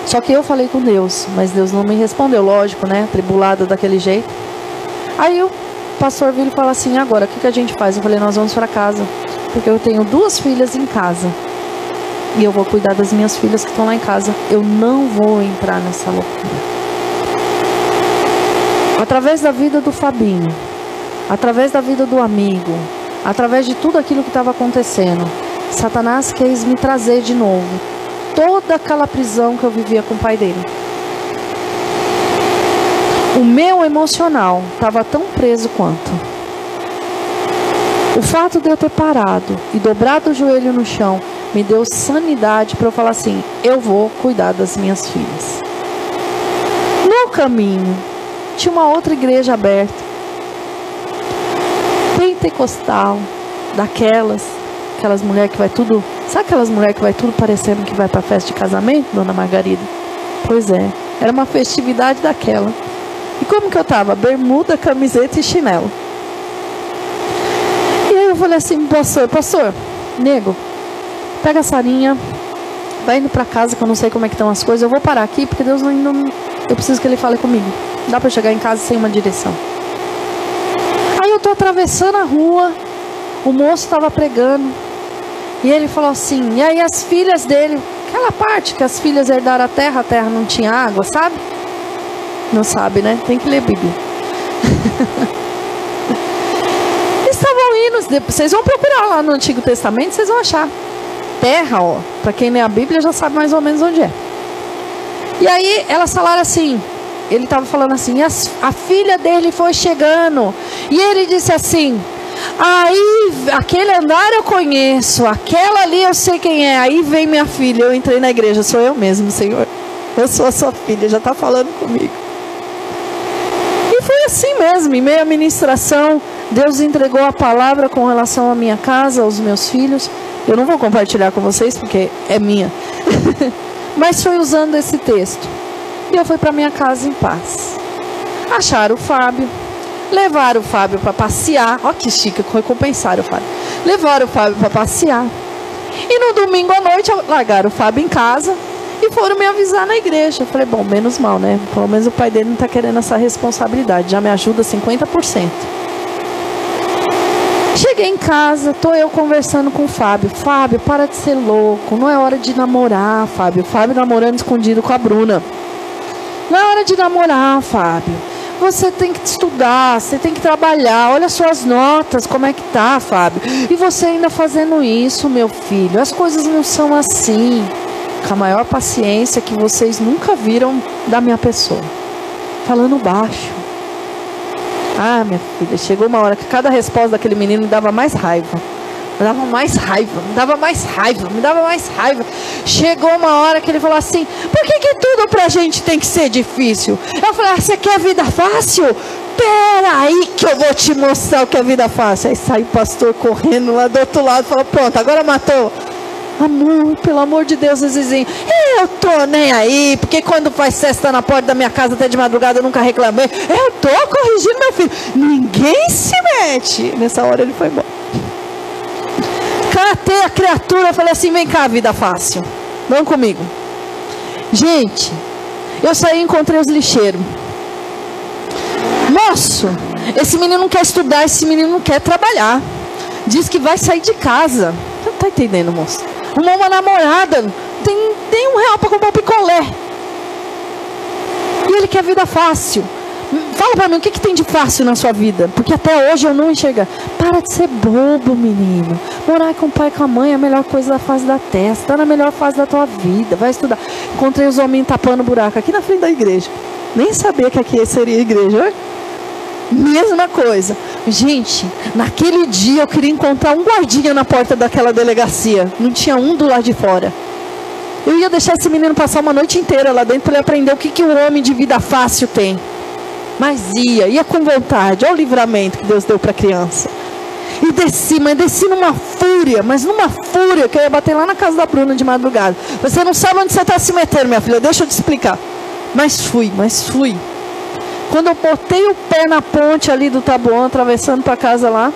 Só que eu falei com Deus, mas Deus não me respondeu, lógico, né? Tribulada daquele jeito. Aí o pastor veio e falou assim: agora, o que, que a gente faz? Eu falei: nós vamos para casa, porque eu tenho duas filhas em casa e eu vou cuidar das minhas filhas que estão lá em casa. Eu não vou entrar nessa loucura. Através da vida do Fabinho, através da vida do amigo, através de tudo aquilo que estava acontecendo, Satanás quis me trazer de novo toda aquela prisão que eu vivia com o pai dele. O meu emocional estava tão preso quanto. O fato de eu ter parado e dobrado o joelho no chão me deu sanidade para eu falar assim: eu vou cuidar das minhas filhas. No caminho, tinha uma outra igreja aberta, pentecostal, daquelas, aquelas mulheres que vai tudo. Sabe aquelas mulheres que vai tudo parecendo que vai para festa de casamento, dona Margarida? Pois é, era uma festividade daquela. E como que eu tava? Bermuda, camiseta e chinelo. E aí eu falei assim, pastor, pastor, nego, pega a Sarinha, vai indo para casa que eu não sei como é que estão as coisas. Eu vou parar aqui porque Deus ainda não. Eu preciso que Ele fale comigo. Dá para chegar em casa sem uma direção. Aí eu tô atravessando a rua, o moço estava pregando e ele falou assim: e aí as filhas dele, aquela parte que as filhas herdaram a terra, a terra não tinha água, sabe? Não sabe, né? Tem que ler Bíblia. (laughs) Estavam indo, vocês vão procurar lá no Antigo Testamento, vocês vão achar terra, ó, para quem lê a Bíblia já sabe mais ou menos onde é. E aí elas falaram assim, ele estava falando assim, a, a filha dele foi chegando, e ele disse assim, Aí, aquele andar eu conheço, aquela ali eu sei quem é. Aí vem minha filha, eu entrei na igreja, sou eu mesmo, Senhor. Eu sou a sua filha, já está falando comigo. E foi assim mesmo, em meio à ministração, Deus entregou a palavra com relação à minha casa, aos meus filhos. Eu não vou compartilhar com vocês porque é minha. (laughs) Mas foi usando esse texto. E eu fui para minha casa em paz. Acharam o Fábio, levaram o Fábio para passear. Ó que chique, recompensaram o Fábio. Levaram o Fábio para passear. E no domingo à noite largaram o Fábio em casa e foram me avisar na igreja. Eu falei, bom, menos mal, né? Pelo menos o pai dele não está querendo essa responsabilidade. Já me ajuda 50%. Cheguei em casa, tô eu conversando com o Fábio. Fábio, para de ser louco. Não é hora de namorar, Fábio. Fábio namorando escondido com a Bruna. Não é hora de namorar, Fábio. Você tem que estudar, você tem que trabalhar. Olha suas notas, como é que tá, Fábio? E você ainda fazendo isso, meu filho. As coisas não são assim. Com a maior paciência que vocês nunca viram da minha pessoa. Falando baixo ah, minha filha, chegou uma hora que cada resposta daquele menino me dava mais raiva. Me dava mais raiva, me dava mais raiva, me dava mais raiva. Chegou uma hora que ele falou assim: por que, que tudo pra gente tem que ser difícil? Eu falei: ah, você quer vida fácil? Pera aí que eu vou te mostrar o que é vida fácil. Aí sai o pastor correndo lá do outro lado e falou: pronto, agora matou. Amor, pelo amor de Deus, Zizinho. Eu tô nem aí, porque quando faz cesta na porta da minha casa até de madrugada eu nunca reclamei. Eu tô corrigindo meu filho. Ninguém se mete. Nessa hora ele foi embora. Catei a criatura, falei assim: vem cá, vida fácil. Vão comigo. Gente, eu saí e encontrei os lixeiros. Moço, esse menino não quer estudar, esse menino não quer trabalhar. Diz que vai sair de casa. Não tá entendendo, moço? Arrumou uma namorada. Tem, tem um real para comprar um picolé. E ele quer vida fácil. Fala para mim, o que, que tem de fácil na sua vida? Porque até hoje eu não enxergo. Para de ser bobo, menino. Morar com o pai e com a mãe é a melhor coisa da fase da testa. Está na melhor fase da tua vida. Vai estudar. Encontrei os homens tapando buraco aqui na frente da igreja. Nem sabia que aqui seria igreja. Olha. Mesma coisa. Gente, naquele dia eu queria encontrar um guardinha na porta daquela delegacia. Não tinha um do lado de fora. Eu ia deixar esse menino passar uma noite inteira lá dentro para ele aprender o que, que um homem de vida fácil tem. Mas ia, ia com vontade. Olha o livramento que Deus deu para a criança. E desci, mas desci numa fúria, mas numa fúria que eu ia bater lá na casa da Bruna de madrugada. Você não sabe onde você está se metendo, minha filha, deixa eu te explicar. Mas fui, mas fui. Quando eu botei o pé na ponte ali do Taboão, atravessando para casa lá,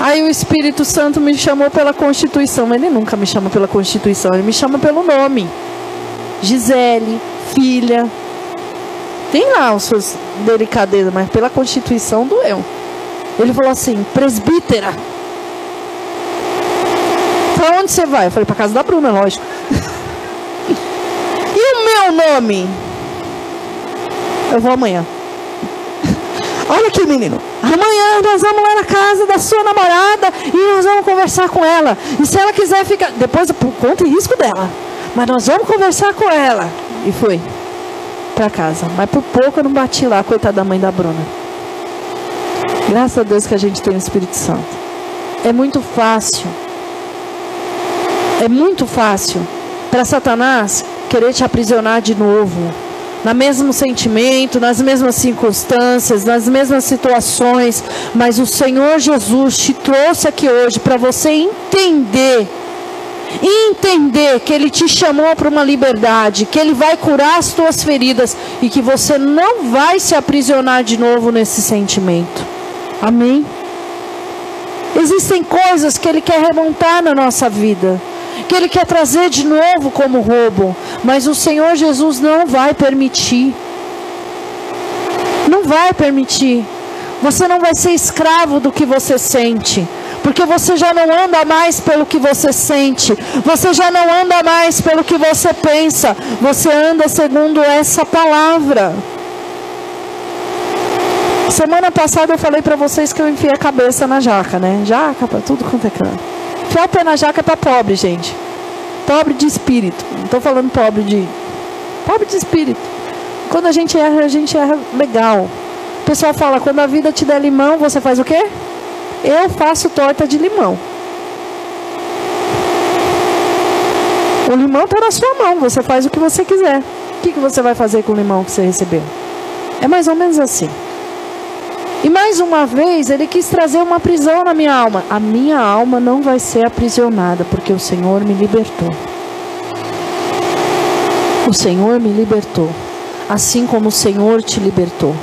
aí o Espírito Santo me chamou pela Constituição. Ele nunca me chama pela Constituição, ele me chama pelo nome. Gisele, filha. Tem lá as suas delicadezas, mas pela Constituição doeu. Ele falou assim: presbítera. Para onde você vai? Eu falei: para casa da Bruna, lógico. (laughs) e o meu nome? Eu vou amanhã. (laughs) Olha aqui, menino. Amanhã nós vamos lá na casa da sua namorada e nós vamos conversar com ela. E se ela quiser ficar. Depois, por conta e risco dela. Mas nós vamos conversar com ela. E foi para casa. Mas por pouco eu não bati lá, coitada da mãe da Bruna. Graças a Deus que a gente tem o Espírito Santo. É muito fácil. É muito fácil para Satanás querer te aprisionar de novo no mesmo sentimento, nas mesmas circunstâncias, nas mesmas situações, mas o Senhor Jesus te trouxe aqui hoje para você entender entender que Ele te chamou para uma liberdade, que Ele vai curar as tuas feridas e que você não vai se aprisionar de novo nesse sentimento. Amém? Existem coisas que Ele quer remontar na nossa vida que Ele quer trazer de novo como roubo, mas o Senhor Jesus não vai permitir. Não vai permitir. Você não vai ser escravo do que você sente. Porque você já não anda mais pelo que você sente, você já não anda mais pelo que você pensa, você anda segundo essa palavra. Semana passada eu falei para vocês que eu enfiei a cabeça na jaca, né? Jaca para tudo quanto é canto. Enfiar o pé na jaca é para pobre, gente. Pobre de espírito. Não estou falando pobre de. Pobre de espírito. Quando a gente erra, a gente erra legal. O pessoal fala: quando a vida te der limão, você faz o quê? Eu faço torta de limão. O limão está na sua mão, você faz o que você quiser. O que, que você vai fazer com o limão que você recebeu? É mais ou menos assim. E mais uma vez, ele quis trazer uma prisão na minha alma. A minha alma não vai ser aprisionada, porque o Senhor me libertou. O Senhor me libertou, assim como o Senhor te libertou.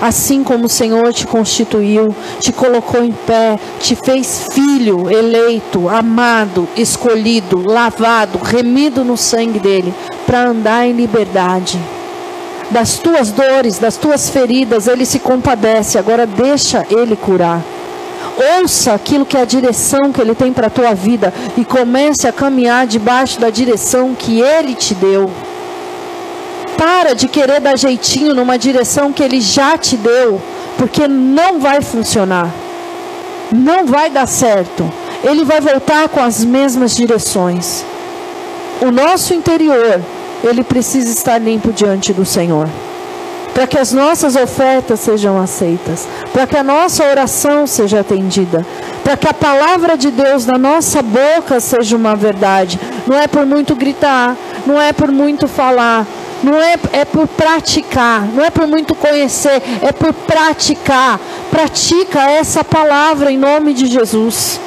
Assim como o Senhor te constituiu, te colocou em pé, te fez filho, eleito, amado, escolhido, lavado, remido no sangue dele, para andar em liberdade das tuas dores, das tuas feridas, ele se compadece. Agora deixa ele curar. Ouça aquilo que é a direção que ele tem para a tua vida e comece a caminhar debaixo da direção que ele te deu. Para de querer dar jeitinho numa direção que ele já te deu, porque não vai funcionar. Não vai dar certo. Ele vai voltar com as mesmas direções. O nosso interior ele precisa estar limpo diante do Senhor. Para que as nossas ofertas sejam aceitas, para que a nossa oração seja atendida, para que a palavra de Deus na nossa boca seja uma verdade. Não é por muito gritar, não é por muito falar, não é, é por praticar, não é por muito conhecer, é por praticar. Pratica essa palavra em nome de Jesus.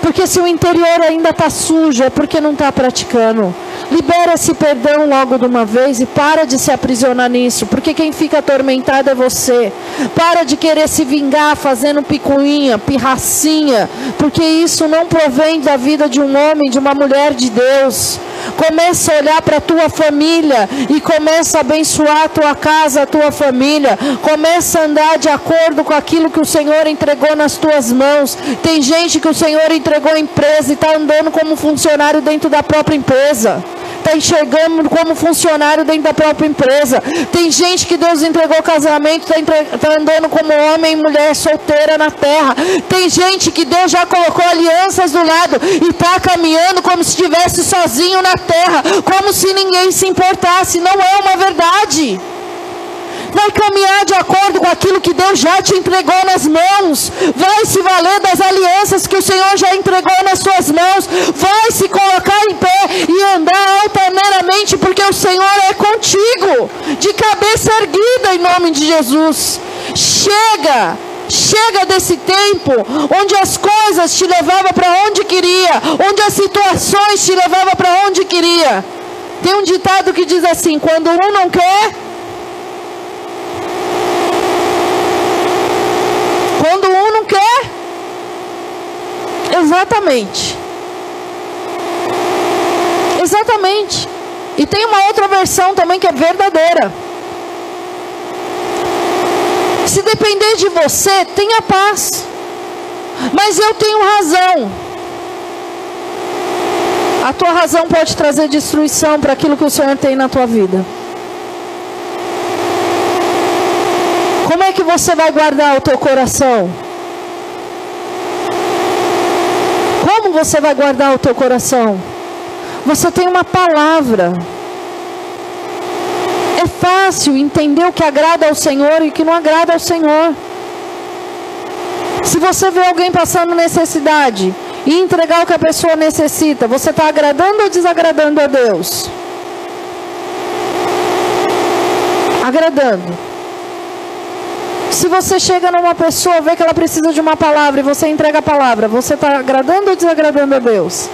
Porque se o interior ainda está sujo, é porque não está praticando. Libera esse perdão logo de uma vez e para de se aprisionar nisso, porque quem fica atormentado é você. Para de querer se vingar fazendo picuinha, pirracinha, porque isso não provém da vida de um homem, de uma mulher de Deus. Começa a olhar para a tua família e começa a abençoar a tua casa, a tua família. Começa a andar de acordo com aquilo que o Senhor entregou nas tuas mãos. Tem gente que o Senhor entregou a empresa e está andando como funcionário dentro da própria empresa está enxergando como funcionário dentro da própria empresa. Tem gente que Deus entregou casamento, está tá andando como homem e mulher solteira na terra. Tem gente que Deus já colocou alianças do lado e está caminhando como se estivesse sozinho na terra, como se ninguém se importasse. Não é uma verdade vai caminhar de acordo com aquilo que Deus já te entregou nas mãos, vai se valer das alianças que o Senhor já entregou nas suas mãos, vai se colocar em pé e andar altaneiramente, porque o Senhor é contigo, de cabeça erguida em nome de Jesus. Chega! Chega desse tempo onde as coisas te levavam para onde queria, onde as situações te levavam para onde queria. Tem um ditado que diz assim: quando um não quer, Quando um não quer. Exatamente. Exatamente. E tem uma outra versão também que é verdadeira. Se depender de você, tenha paz. Mas eu tenho razão. A tua razão pode trazer destruição para aquilo que o Senhor tem na tua vida. Como é que você vai guardar o teu coração? Como você vai guardar o teu coração? Você tem uma palavra. É fácil entender o que agrada ao Senhor e o que não agrada ao Senhor. Se você vê alguém passando necessidade e entregar o que a pessoa necessita, você está agradando ou desagradando a Deus? Agradando. Se você chega numa pessoa, vê que ela precisa de uma palavra e você entrega a palavra, você está agradando ou desagradando a Deus?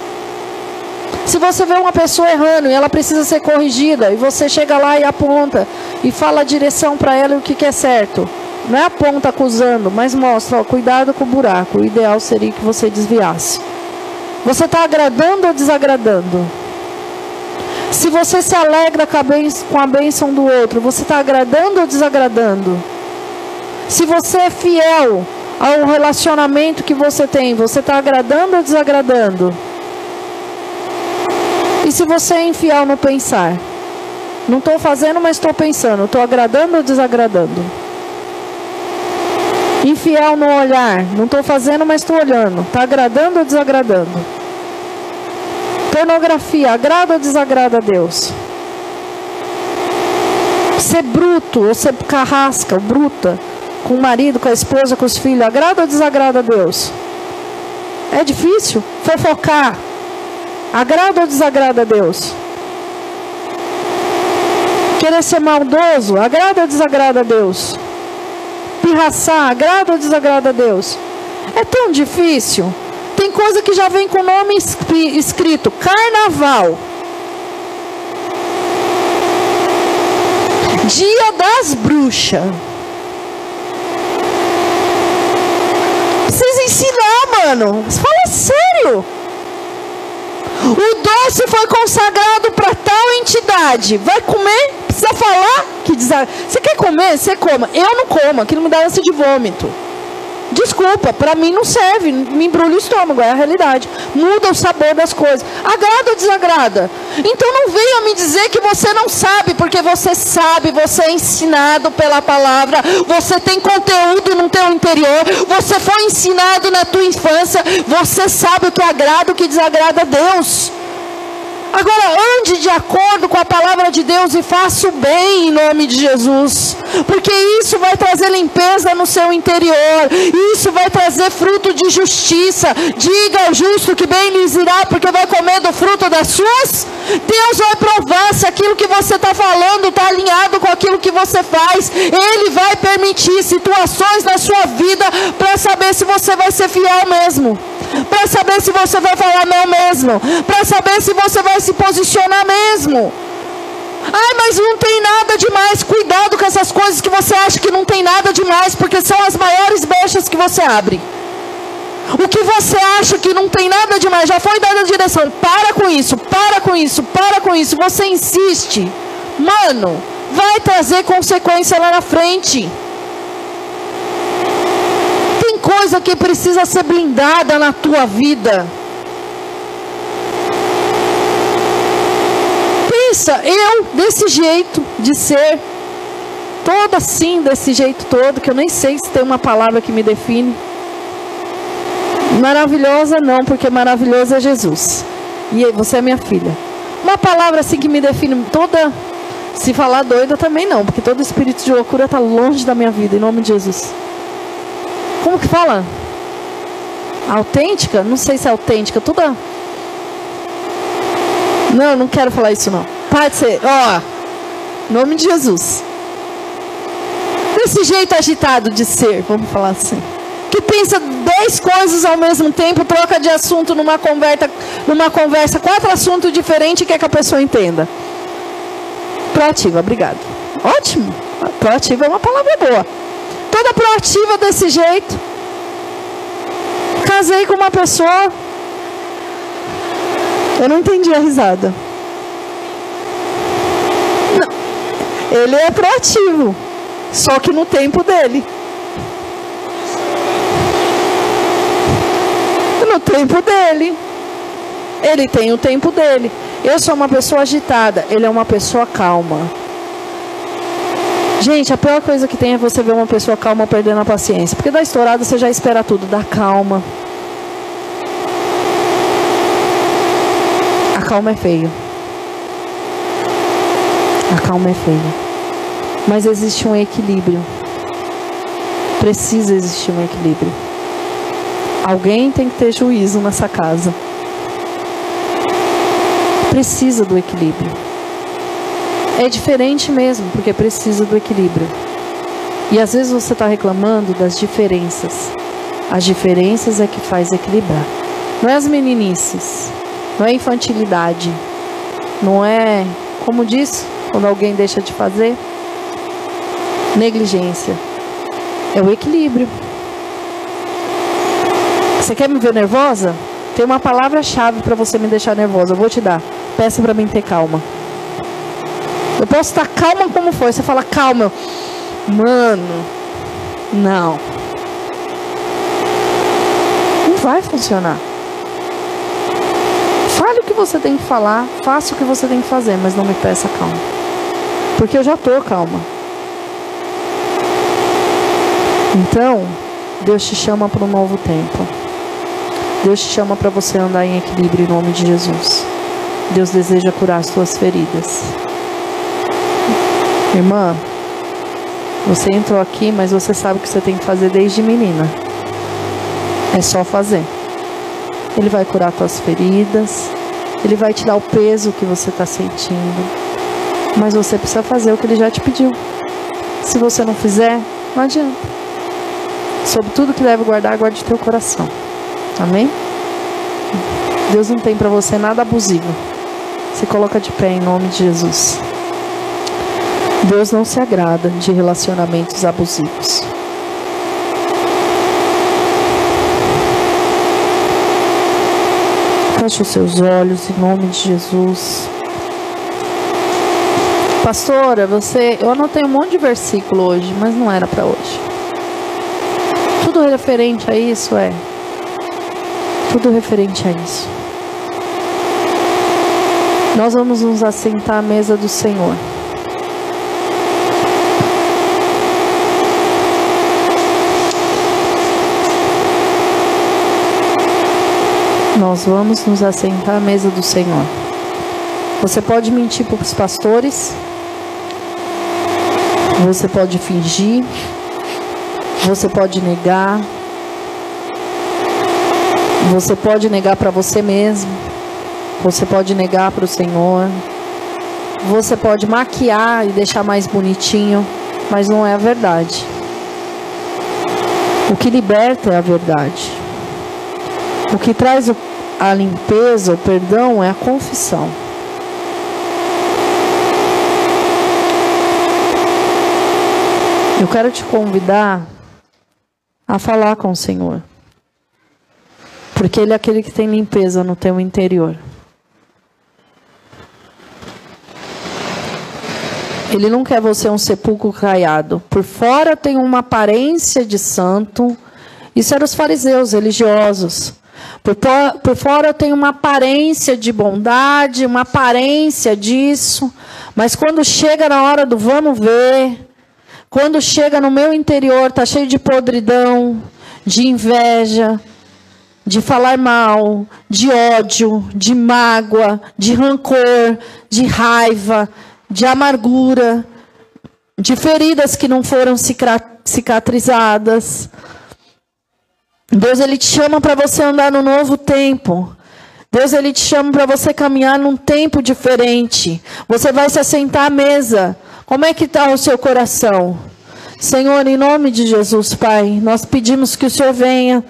Se você vê uma pessoa errando e ela precisa ser corrigida, e você chega lá e aponta e fala a direção para ela e o que, que é certo, não é aponta acusando, mas mostra, ó, cuidado com o buraco. O ideal seria que você desviasse. Você está agradando ou desagradando? Se você se alegra com a, bênção, com a bênção do outro, você está agradando ou desagradando? Se você é fiel ao relacionamento que você tem, você está agradando ou desagradando? E se você é infiel no pensar? Não estou fazendo, mas estou pensando. Estou agradando ou desagradando? Infiel no olhar. Não estou fazendo, mas estou olhando. Está agradando ou desagradando? Pornografia. Agrada ou desagrada a Deus? Ser bruto ou ser carrasca, bruta com o marido, com a esposa, com os filhos, agrada ou desagrada a Deus? É difícil fofocar. Agrada ou desagrada a Deus? Querer ser maldoso, agrada ou desagrada a Deus? Pirraçar, agrada ou desagrada a Deus? É tão difícil. Tem coisa que já vem com nome escrito: Carnaval. Dia das Bruxas. ensinar, mano. Fala sério. O doce foi consagrado para tal entidade. Vai comer? Precisa falar? Que desa... Você quer comer? Você coma. Eu não como. Aquilo me dá ânsia de vômito. Desculpa, para mim não serve, me embrulha o estômago, é a realidade. Muda o sabor das coisas. Agrada ou desagrada? Então não venha me dizer que você não sabe, porque você sabe, você é ensinado pela palavra, você tem conteúdo no teu interior, você foi ensinado na tua infância, você sabe o que agrada o que desagrada a Deus. Agora ande de acordo com a palavra de Deus e faça o bem em nome de Jesus. Porque isso vai trazer limpeza no seu interior. Isso vai trazer fruto de justiça. Diga ao justo que bem lhes irá, porque vai comer do fruto das suas. Deus vai provar se aquilo que você está falando está alinhado com aquilo que você faz. Ele vai permitir situações na sua vida para saber se você vai ser fiel mesmo para saber se você vai falar não mesmo, para saber se você vai se posicionar mesmo. Ai, mas não tem nada demais. Cuidado com essas coisas que você acha que não tem nada demais, porque são as maiores brechas que você abre. O que você acha que não tem nada demais, já foi dada a direção. Para com isso, para com isso, para com isso. Você insiste. Mano, vai trazer consequência lá na frente coisa que precisa ser blindada na tua vida. Pensa, eu desse jeito de ser, toda assim, desse jeito todo, que eu nem sei se tem uma palavra que me define. Maravilhosa não, porque maravilhoso é Jesus. E você é minha filha. Uma palavra assim que me define toda. Se falar doida também não, porque todo espírito de loucura está longe da minha vida, em nome de Jesus. Como que fala? Autêntica? Não sei se é autêntica. Toda. Não, não quero falar isso não. Pode ser. Ó. Nome de Jesus. Desse jeito agitado de ser, vamos falar assim. Que pensa dez coisas ao mesmo tempo, troca de assunto numa conversa, numa conversa, quatro assuntos diferentes e quer que a pessoa entenda. Proativa, obrigado. Ótimo. Proativa é uma palavra boa toda proativa desse jeito. Casei com uma pessoa. Eu não entendi a risada. Não. Ele é proativo, só que no tempo dele. No tempo dele. Ele tem o tempo dele. Eu sou uma pessoa agitada, ele é uma pessoa calma. Gente, a pior coisa que tem é você ver uma pessoa calma perdendo a paciência. Porque da estourada você já espera tudo, dá calma. A calma é feio. A calma é feia. Mas existe um equilíbrio. Precisa existir um equilíbrio. Alguém tem que ter juízo nessa casa. Precisa do equilíbrio. É diferente mesmo, porque precisa do equilíbrio. E às vezes você está reclamando das diferenças. As diferenças é que faz equilibrar. Não é as meninices, não é infantilidade, não é, como diz, quando alguém deixa de fazer, negligência. É o equilíbrio. Você quer me ver nervosa? Tem uma palavra-chave para você me deixar nervosa. Eu vou te dar. Peça para mim ter calma. Eu posso estar calma como for. Você fala calma. Mano, não. Não vai funcionar. Fale o que você tem que falar, faça o que você tem que fazer, mas não me peça calma. Porque eu já tô calma. Então, Deus te chama para um novo tempo. Deus te chama para você andar em equilíbrio em nome de Jesus. Deus deseja curar as suas feridas. Irmã, você entrou aqui, mas você sabe o que você tem que fazer desde menina. É só fazer. Ele vai curar suas feridas. Ele vai tirar o peso que você está sentindo. Mas você precisa fazer o que ele já te pediu. Se você não fizer, não adianta. Sobre tudo que deve guardar, guarde teu coração. Amém? Deus não tem para você nada abusivo. Se coloca de pé em nome de Jesus. Deus não se agrada de relacionamentos abusivos. Feche os seus olhos em nome de Jesus. Pastora, você, eu anotei um monte de versículo hoje, mas não era para hoje. Tudo referente a isso é tudo referente a isso. Nós vamos nos assentar à mesa do Senhor. Nós vamos nos assentar à mesa do Senhor. Você pode mentir para os pastores, você pode fingir, você pode negar, você pode negar para você mesmo, você pode negar para o Senhor, você pode maquiar e deixar mais bonitinho, mas não é a verdade. O que liberta é a verdade. O que traz a limpeza, o perdão é a confissão. Eu quero te convidar a falar com o Senhor. Porque Ele é aquele que tem limpeza no teu interior. Ele não quer você um sepulcro caiado. Por fora tem uma aparência de santo. Isso eram os fariseus religiosos. Por, por fora tem uma aparência de bondade, uma aparência disso. Mas quando chega na hora do vamos ver, quando chega no meu interior, está cheio de podridão, de inveja, de falar mal, de ódio, de mágoa, de rancor, de raiva, de amargura, de feridas que não foram cicatrizadas. Deus ele te chama para você andar no novo tempo. Deus ele te chama para você caminhar num tempo diferente. Você vai se assentar à mesa. Como é que está o seu coração? Senhor, em nome de Jesus, Pai, nós pedimos que o Senhor venha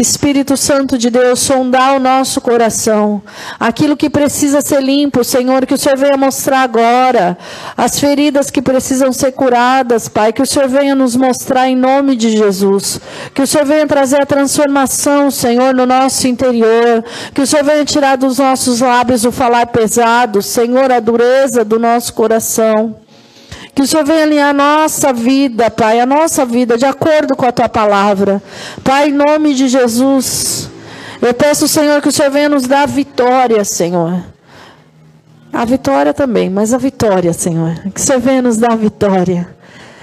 Espírito Santo de Deus, sondar o nosso coração. Aquilo que precisa ser limpo, Senhor, que o Senhor venha mostrar agora. As feridas que precisam ser curadas, Pai, que o Senhor venha nos mostrar em nome de Jesus. Que o Senhor venha trazer a transformação, Senhor, no nosso interior. Que o Senhor venha tirar dos nossos lábios o falar pesado, Senhor, a dureza do nosso coração. Que o Senhor venha alinhar a nossa vida, Pai, a nossa vida, de acordo com a tua palavra. Pai, em nome de Jesus, eu peço, Senhor, que o Senhor venha nos dar vitória, Senhor. A vitória também, mas a vitória, Senhor. Que o Senhor venha nos dar vitória.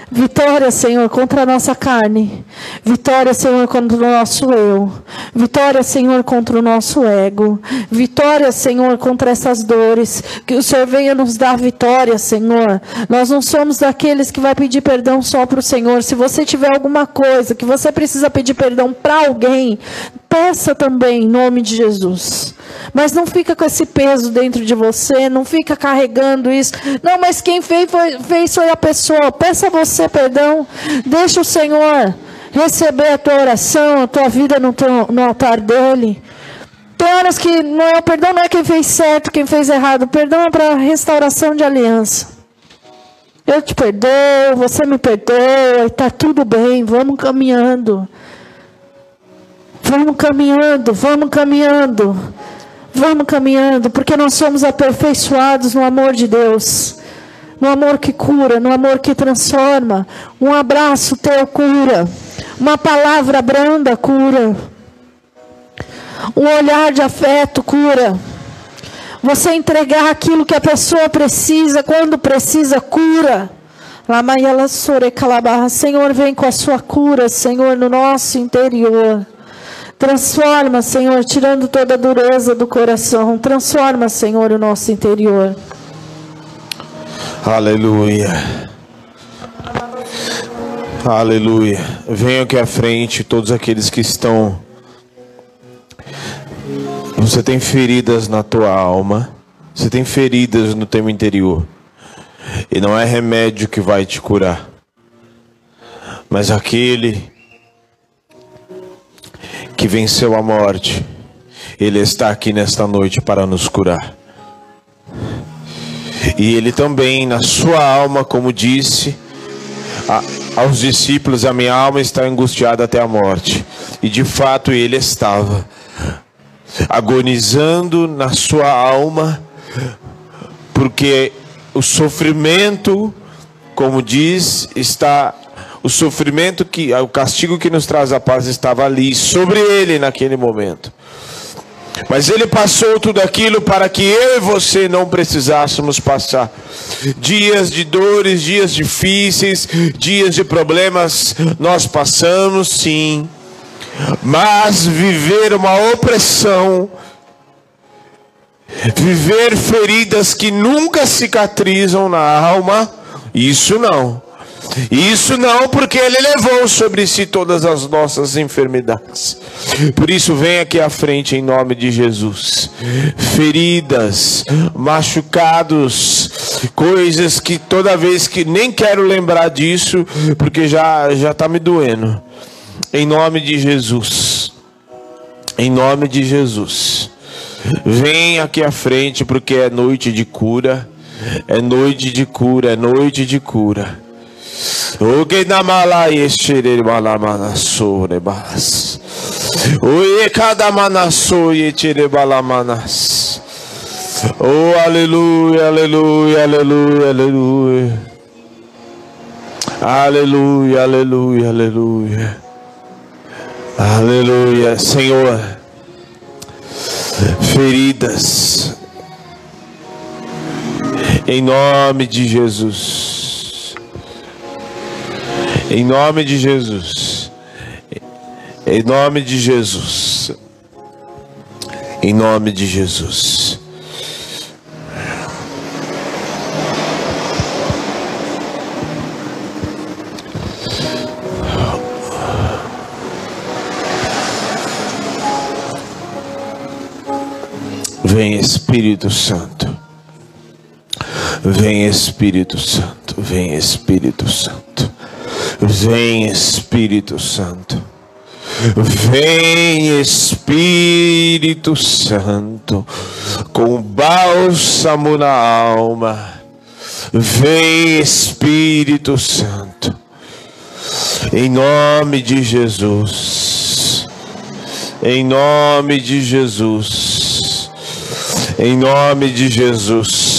Vitória, Senhor, contra a nossa carne. Vitória, Senhor, contra o nosso eu. Vitória, Senhor, contra o nosso ego. Vitória, Senhor, contra essas dores. Que o Senhor venha nos dar vitória, Senhor. Nós não somos daqueles que vai pedir perdão só para o Senhor. Se você tiver alguma coisa que você precisa pedir perdão para alguém, peça também em nome de Jesus. Mas não fica com esse peso dentro de você, não fica carregando isso. Não, mas quem fez foi, fez foi a pessoa. Peça você perdão. Deixa o Senhor receber a tua oração, a tua vida no, teu, no altar dele. Tem horas que não é, o perdão não é quem fez certo, quem fez errado. Perdão é para restauração de aliança. Eu te perdoo, você me perdoa, está tudo bem, vamos caminhando. Vamos caminhando, vamos caminhando. Vamos caminhando, porque nós somos aperfeiçoados no amor de Deus. No amor que cura, no amor que transforma. Um abraço teu cura. Uma palavra branda cura. Um olhar de afeto cura. Você entregar aquilo que a pessoa precisa, quando precisa, cura. Senhor, vem com a sua cura, Senhor, no nosso interior. Transforma, Senhor, tirando toda a dureza do coração. Transforma, Senhor, o nosso interior. Aleluia. Aleluia. Venham aqui à frente todos aqueles que estão. Você tem feridas na tua alma. Você tem feridas no teu interior. E não é remédio que vai te curar. Mas aquele que venceu a morte, Ele está aqui nesta noite para nos curar. E Ele também, na sua alma, como disse a, aos discípulos: A minha alma está angustiada até a morte. E de fato Ele estava agonizando na sua alma, porque o sofrimento, como diz, está o sofrimento que, o castigo que nos traz a paz estava ali sobre ele naquele momento. Mas ele passou tudo aquilo para que eu e você não precisássemos passar. Dias de dores, dias difíceis, dias de problemas, nós passamos sim. Mas viver uma opressão, viver feridas que nunca cicatrizam na alma, isso não. Isso não, porque Ele levou sobre si todas as nossas enfermidades. Por isso, vem aqui à frente em nome de Jesus. Feridas, machucados, coisas que toda vez que nem quero lembrar disso, porque já já está me doendo. Em nome de Jesus. Em nome de Jesus. Vem aqui à frente, porque é noite de cura. É noite de cura, é noite de cura. Oge namala yeshere balamana sore bas. Oye cada manaso yechere balamanas. Oh, aleluia, aleluia, aleluia, aleluia. Aleluia, aleluia, aleluia. Aleluia, Senhor. Feridas. Em nome de Jesus. Em nome de Jesus. Em nome de Jesus. Em nome de Jesus. Vem Espírito Santo. Vem Espírito Santo. Vem Espírito Santo. Vem Espírito Santo. Vem Espírito Santo, com bálsamo na alma. Vem Espírito Santo, em nome de Jesus. Em nome de Jesus. Em nome de Jesus.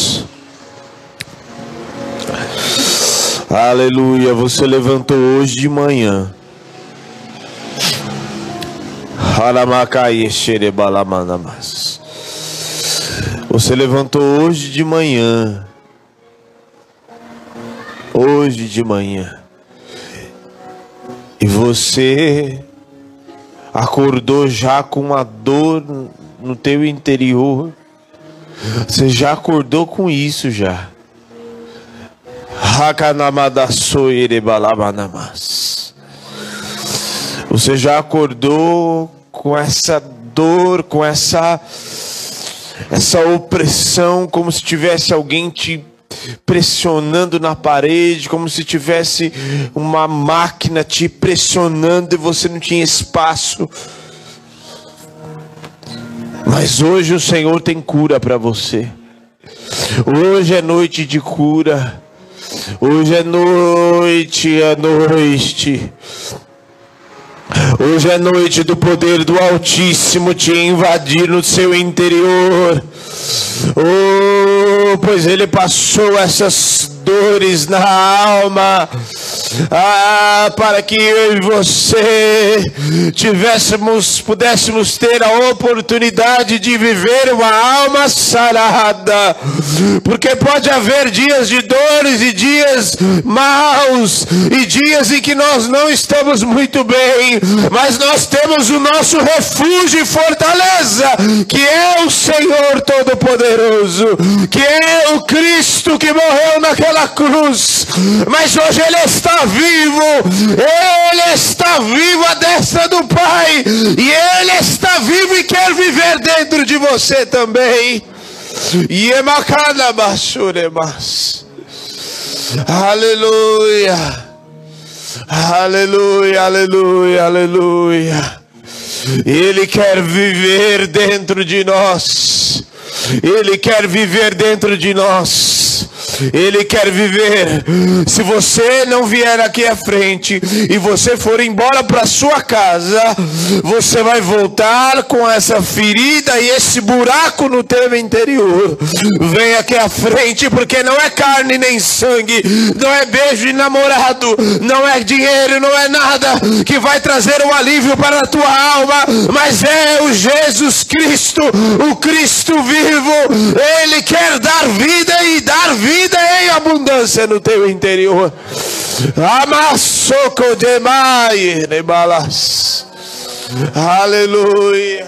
Aleluia. Você levantou hoje de manhã. Você levantou hoje de manhã. Hoje de manhã. E você acordou já com uma dor no teu interior. Você já acordou com isso já. Você já acordou com essa dor, com essa essa opressão, como se tivesse alguém te pressionando na parede, como se tivesse uma máquina te pressionando e você não tinha espaço. Mas hoje o Senhor tem cura para você. Hoje é noite de cura. Hoje é noite, é noite. Hoje é noite do poder do Altíssimo te invadir no seu interior. Oh, pois ele passou essas dores na alma ah, para que eu e você tivéssemos, pudéssemos ter a oportunidade de viver uma alma sarada, porque pode haver dias de dores e dias maus e dias em que nós não estamos muito bem, mas nós temos o nosso refúgio e fortaleza, que é o Senhor Todo-Poderoso, que é o Cristo que morreu naquela cruz, mas hoje Ele está vivo, Ele está vivo à destra do Pai, e Ele está vivo e quer viver dentro de você também. Aleluia. Aleluia, aleluia, aleluia. Ele quer viver dentro de nós. Ele quer viver dentro de nós. Ele quer viver. Se você não vier aqui à frente e você for embora para sua casa, você vai voltar com essa ferida e esse buraco no teu interior. Vem aqui à frente, porque não é carne nem sangue, não é beijo de namorado, não é dinheiro, não é nada que vai trazer um alívio para a tua alma, mas é o Jesus Cristo, o Cristo vivo. Ele quer dar vida e dar vida vida em abundância no teu interior. Amassoko demais, balas. Aleluia.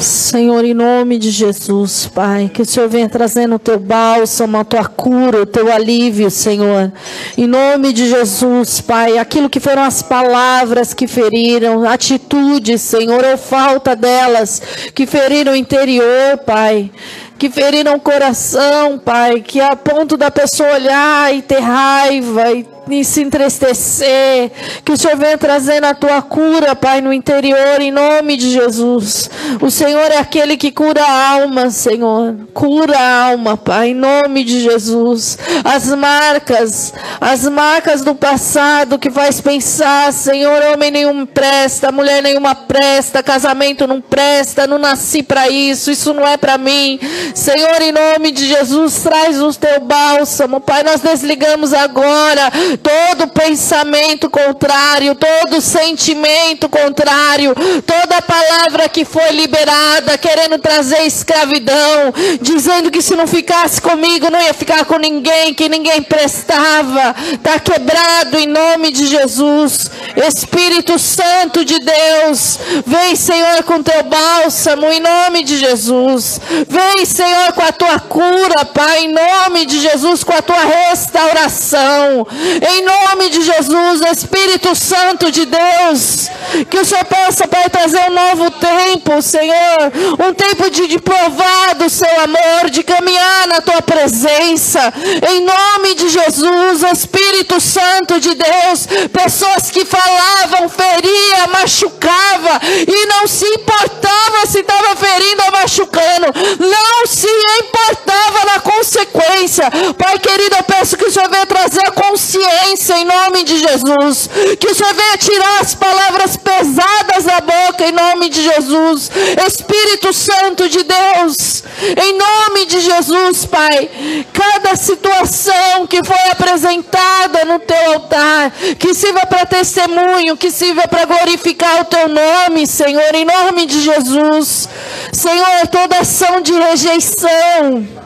Senhor, em nome de Jesus, Pai, que o Senhor venha trazendo o teu bálsamo, a tua cura, o teu alívio, Senhor. Em nome de Jesus, Pai, aquilo que foram as palavras que feriram, atitudes, Senhor, ou falta delas, que feriram o interior, Pai que feriram o coração, Pai, que a ponto da pessoa olhar e ter raiva e e se entristecer. Que o Senhor venha trazendo a tua cura, Pai, no interior, em nome de Jesus. O Senhor é aquele que cura a alma, Senhor. Cura a alma, Pai, em nome de Jesus. As marcas, as marcas do passado que faz pensar, Senhor, homem nenhum presta, mulher nenhuma presta, casamento não presta, não nasci para isso, isso não é para mim. Senhor, em nome de Jesus, traz o teu bálsamo, Pai, nós desligamos agora todo pensamento contrário, todo sentimento contrário, toda palavra que foi liberada, querendo trazer escravidão, dizendo que se não ficasse comigo, não ia ficar com ninguém, que ninguém prestava, está quebrado em nome de Jesus. Espírito Santo de Deus, vem, Senhor, com teu bálsamo em nome de Jesus. Vem, Senhor, com a tua cura, Pai, em nome de Jesus, com a tua restauração. Em nome de Jesus, Espírito Santo de Deus, que o Senhor possa, Pai, trazer um novo tempo, Senhor, um tempo de, de provar do seu amor, de caminhar na tua presença. Em nome de Jesus, Espírito Santo de Deus, pessoas que falavam, feria, machucava e não se importava se estava ferindo ou machucando, não se importava na consequência. Pai querido, eu peço que o Senhor venha trazer a consciência consciência em nome de Jesus. Que o Senhor venha tirar as palavras pesadas da boca em nome de Jesus. Espírito Santo de Deus, em nome de Jesus, Pai. Cada situação que foi apresentada no teu altar, que sirva para testemunho, que sirva para glorificar o teu nome, Senhor, em nome de Jesus. Senhor, toda ação de rejeição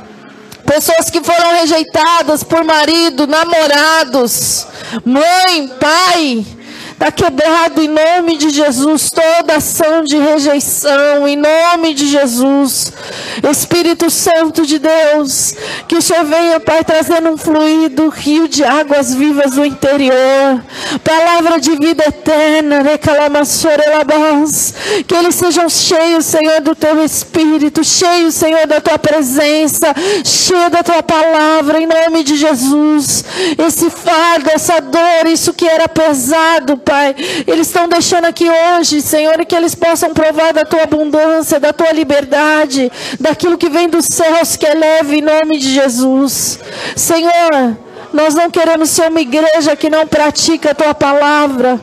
Pessoas que foram rejeitadas por marido, namorados, mãe, pai, Está quebrado em nome de Jesus toda ação de rejeição, em nome de Jesus. Espírito Santo de Deus, que o Senhor venha, Pai, trazendo um fluido, rio de águas vivas do interior. Palavra de vida eterna, que eles sejam cheios, Senhor, do teu Espírito, cheios, Senhor, da tua presença, cheios da tua palavra, em nome de Jesus. Esse fardo, essa dor, isso que era pesado, Pai. Eles estão deixando aqui hoje, Senhor, e que eles possam provar da tua abundância, da tua liberdade, daquilo que vem dos céus, que é leve, em nome de Jesus. Senhor, nós não queremos ser uma igreja que não pratica a tua palavra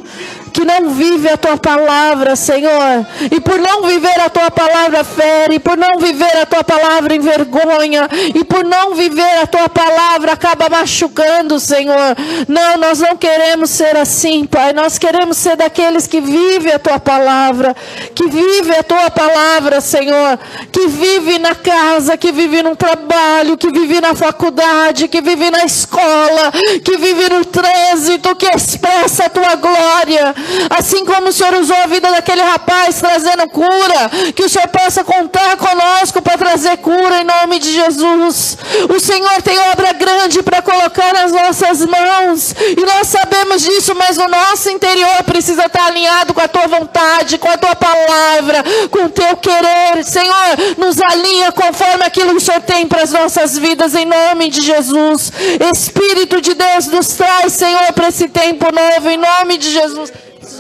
que não vive a tua palavra, Senhor. E por não viver a tua palavra fere, por não viver a tua palavra envergonha, e por não viver a tua palavra acaba machucando, Senhor. Não, nós não queremos ser assim, Pai. Nós queremos ser daqueles que vivem a tua palavra, que vive a tua palavra, Senhor, que vive na casa, que vive no trabalho, que vive na faculdade, que vive na escola, que vive no trânsito, que expressa a tua glória. Assim como o Senhor usou a vida daquele rapaz trazendo cura, que o Senhor possa contar conosco para trazer cura em nome de Jesus. O Senhor tem obra grande para colocar nas nossas mãos, e nós sabemos disso, mas o nosso interior precisa estar alinhado com a tua vontade, com a tua palavra, com o teu querer. Senhor, nos alinha conforme aquilo que o Senhor tem para as nossas vidas em nome de Jesus. Espírito de Deus nos traz, Senhor, para esse tempo novo em nome de Jesus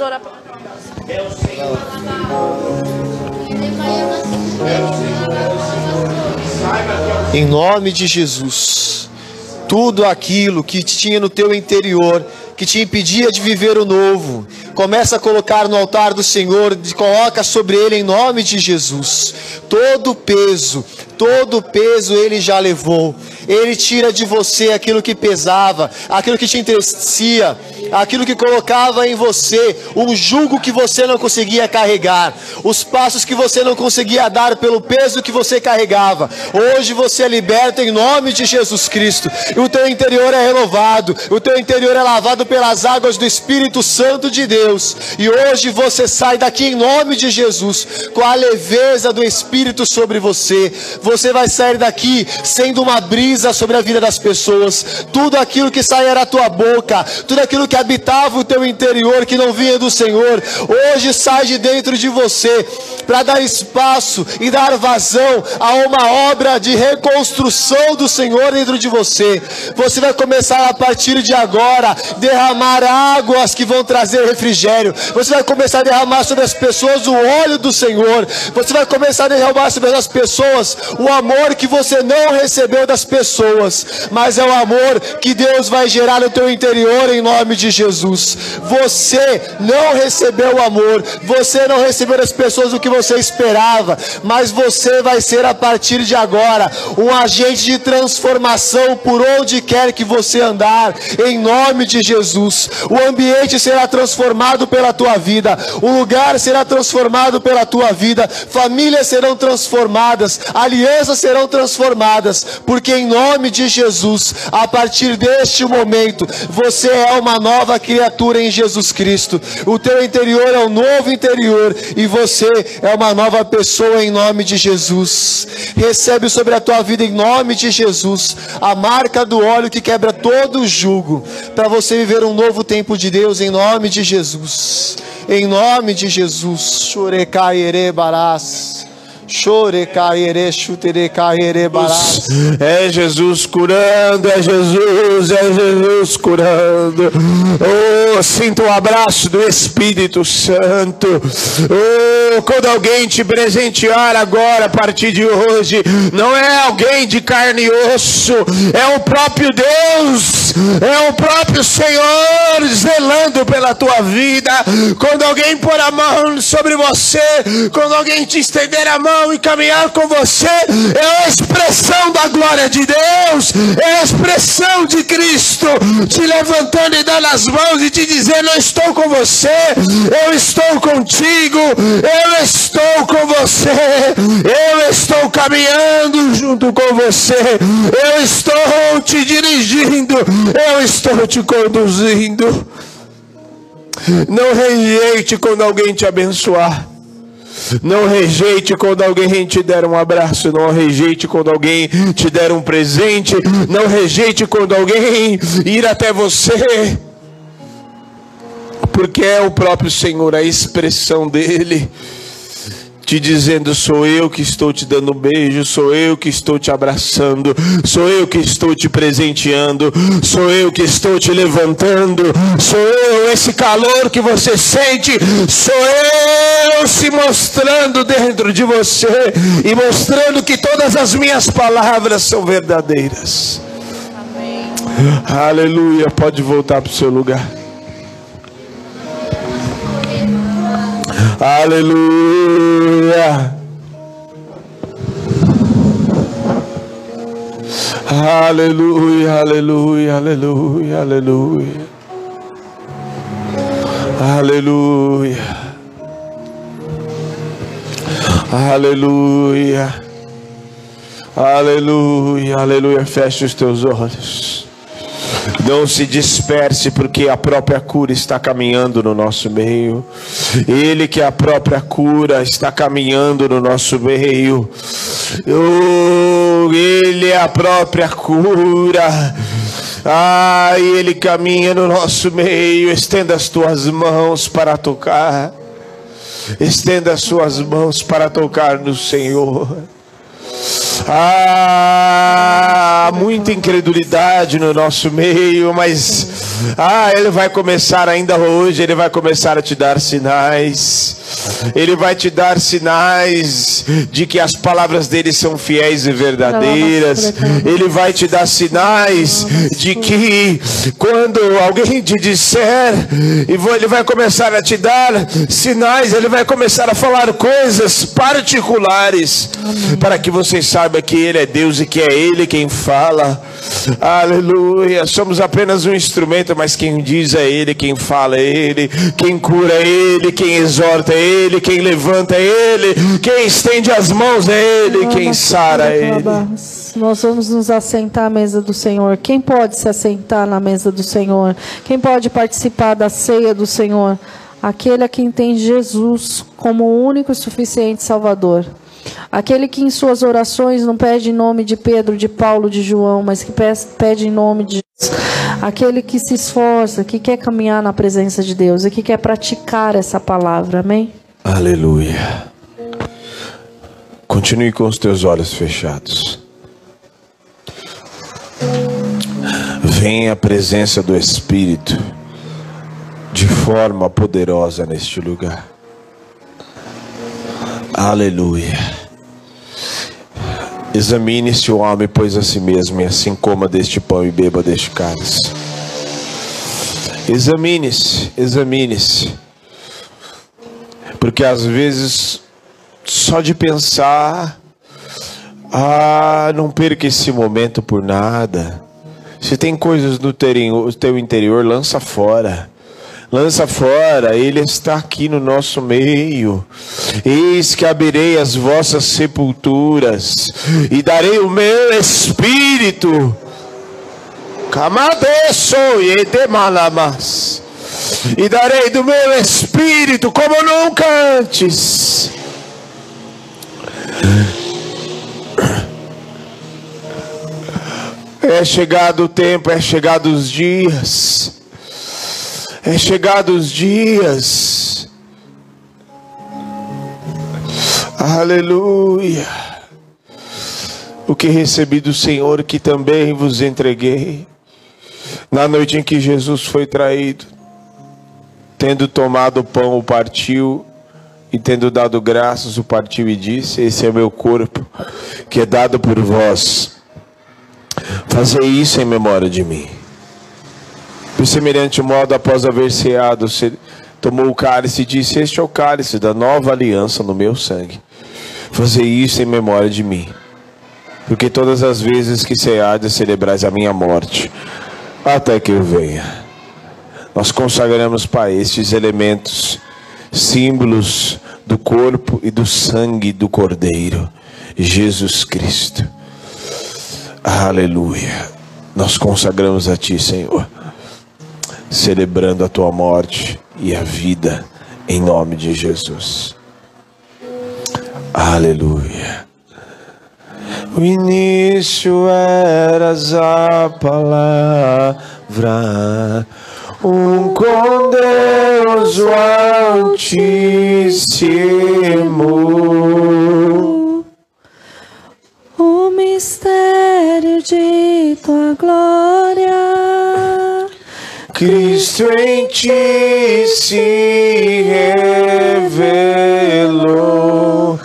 orar. Em nome de Jesus, tudo aquilo que tinha no teu interior, que te impedia de viver o novo, começa a colocar no altar do Senhor, coloca sobre ele em nome de Jesus. Todo o peso, todo o peso ele já levou. Ele tira de você aquilo que pesava, aquilo que te entristecia, aquilo que colocava em você um jugo que você não conseguia carregar, os passos que você não conseguia dar pelo peso que você carregava. Hoje você é liberto em nome de Jesus Cristo. E o teu interior é renovado, o teu interior é lavado pelas águas do Espírito Santo de Deus. E hoje você sai daqui em nome de Jesus com a leveza do Espírito sobre você. Você vai sair daqui sendo uma brisa sobre a vida das pessoas. Tudo aquilo que sair da tua boca, tudo aquilo que habitava o teu interior, que não vinha do Senhor, hoje sai de dentro de você para dar espaço e dar vazão a uma obra de reconstrução do Senhor dentro de você. Você vai começar a partir de agora derramar águas que vão trazer refrigério. Você vai começar a derramar sobre as pessoas o óleo do Senhor. Você vai começar a derramar sobre as pessoas o amor que você não recebeu das pessoas, mas é o amor que Deus vai gerar no teu interior em nome de Jesus. Você não recebeu o amor, você não recebeu das pessoas o que você esperava, mas você vai ser a partir de agora um agente de transformação por onde quer que você andar, em nome de Jesus. O ambiente será transformado pela tua vida, o lugar será transformado pela tua vida, famílias serão transformadas, alianças serão transformadas, porque em nome de Jesus, a partir deste momento, você é uma nova criatura em Jesus Cristo. O teu interior é um novo interior e você é uma nova pessoa em nome de Jesus. Recebe sobre a tua vida em nome de Jesus a marca do óleo que quebra todo o jugo, para você viver um novo tempo de Deus em nome de Jesus. Em nome de Jesus. Chorecaire barás. É Jesus curando, é Jesus, é Jesus curando. Oh, sinta o um abraço do Espírito Santo. Oh, quando alguém te presentear agora, a partir de hoje, não é alguém de carne e osso, é o próprio Deus, é o próprio Senhor zelando pela tua vida. Quando alguém pôr a mão sobre você, quando alguém te estender a mão, e caminhar com você é a expressão da glória de Deus, é a expressão de Cristo te levantando e dando as mãos e te dizendo: Eu estou com você, eu estou contigo, Eu estou com você. Eu estou caminhando junto com você. Eu estou te dirigindo. Eu estou te conduzindo. Não rejeite quando alguém te abençoar. Não rejeite quando alguém te der um abraço. Não rejeite quando alguém te der um presente. Não rejeite quando alguém ir até você. Porque é o próprio Senhor, a expressão dele te dizendo: sou eu que estou te dando um beijo, sou eu que estou te abraçando, sou eu que estou te presenteando, sou eu que estou te levantando, sou eu esse calor que você sente, sou eu se mostrando dentro de você e mostrando que todas as minhas palavras são verdadeiras. Amém. Aleluia. Pode voltar para o seu lugar. Aleluia. Aleluia, aleluia, aleluia, aleluia. Aleluia. Aleluia. Aleluia, aleluia. Feche os teus olhos. Não se disperse, porque a própria cura está caminhando no nosso meio. Ele que é a própria cura está caminhando no nosso meio. Oh, ele é a própria cura. Ah, ele caminha no nosso meio. Estenda as tuas mãos para tocar. Estenda as suas mãos para tocar no Senhor. Ah, muita incredulidade no nosso meio, mas ah, ele vai começar ainda hoje, ele vai começar a te dar sinais. Ele vai te dar sinais de que as palavras dele são fiéis e verdadeiras. Ele vai te dar sinais de que quando alguém te disser, ele vai começar a te dar sinais, ele vai começar a falar coisas particulares para que você saiba que ele é Deus e que é ele quem fala. Aleluia. Somos apenas um instrumento, mas quem diz é Ele, quem fala é Ele, quem cura é Ele, quem exorta é Ele, quem levanta é Ele, quem estende as mãos é Ele, quem sara é Ele. Nós vamos nos assentar à mesa do Senhor. Quem pode se assentar na mesa do Senhor? Quem pode participar da ceia do Senhor? Aquele a quem tem Jesus como o único e suficiente Salvador. Aquele que em suas orações não pede em nome de Pedro, de Paulo, de João, mas que pede em nome de Jesus. Aquele que se esforça, que quer caminhar na presença de Deus e que quer praticar essa palavra. Amém? Aleluia. Continue com os teus olhos fechados. Venha a presença do Espírito de forma poderosa neste lugar. Aleluia. Examine-se o homem, pois a si mesmo, e assim coma deste pão e beba deste cálice. Examine-se, examine-se. Porque às vezes, só de pensar, ah, não perca esse momento por nada. Se tem coisas no teu interior, lança fora lança fora, Ele está aqui no nosso meio. Eis que abrirei as vossas sepulturas e darei o meu espírito. E darei do meu espírito como nunca antes. É chegado o tempo, é chegado os dias é chegado os dias. Aleluia. O que recebi do Senhor que também vos entreguei. Na noite em que Jesus foi traído, tendo tomado o pão, o partiu e tendo dado graças, o partiu e disse: Esse é meu corpo, que é dado por vós. Fazei isso em memória de mim. Por semelhante modo, após haver ceado, tomou o cálice e disse: Este é o cálice da nova aliança no meu sangue. Fazei isso em memória de mim. Porque todas as vezes que ceades, celebrais a minha morte, até que eu venha. Nós consagramos para estes elementos, símbolos do corpo e do sangue do Cordeiro, Jesus Cristo. Aleluia. Nós consagramos a Ti, Senhor, celebrando a Tua morte e a vida, em nome de Jesus. Aleluia. O início eras a palavra, um com Deus o Altíssimo. O mistério de tua glória. Cristo em ti se revelou.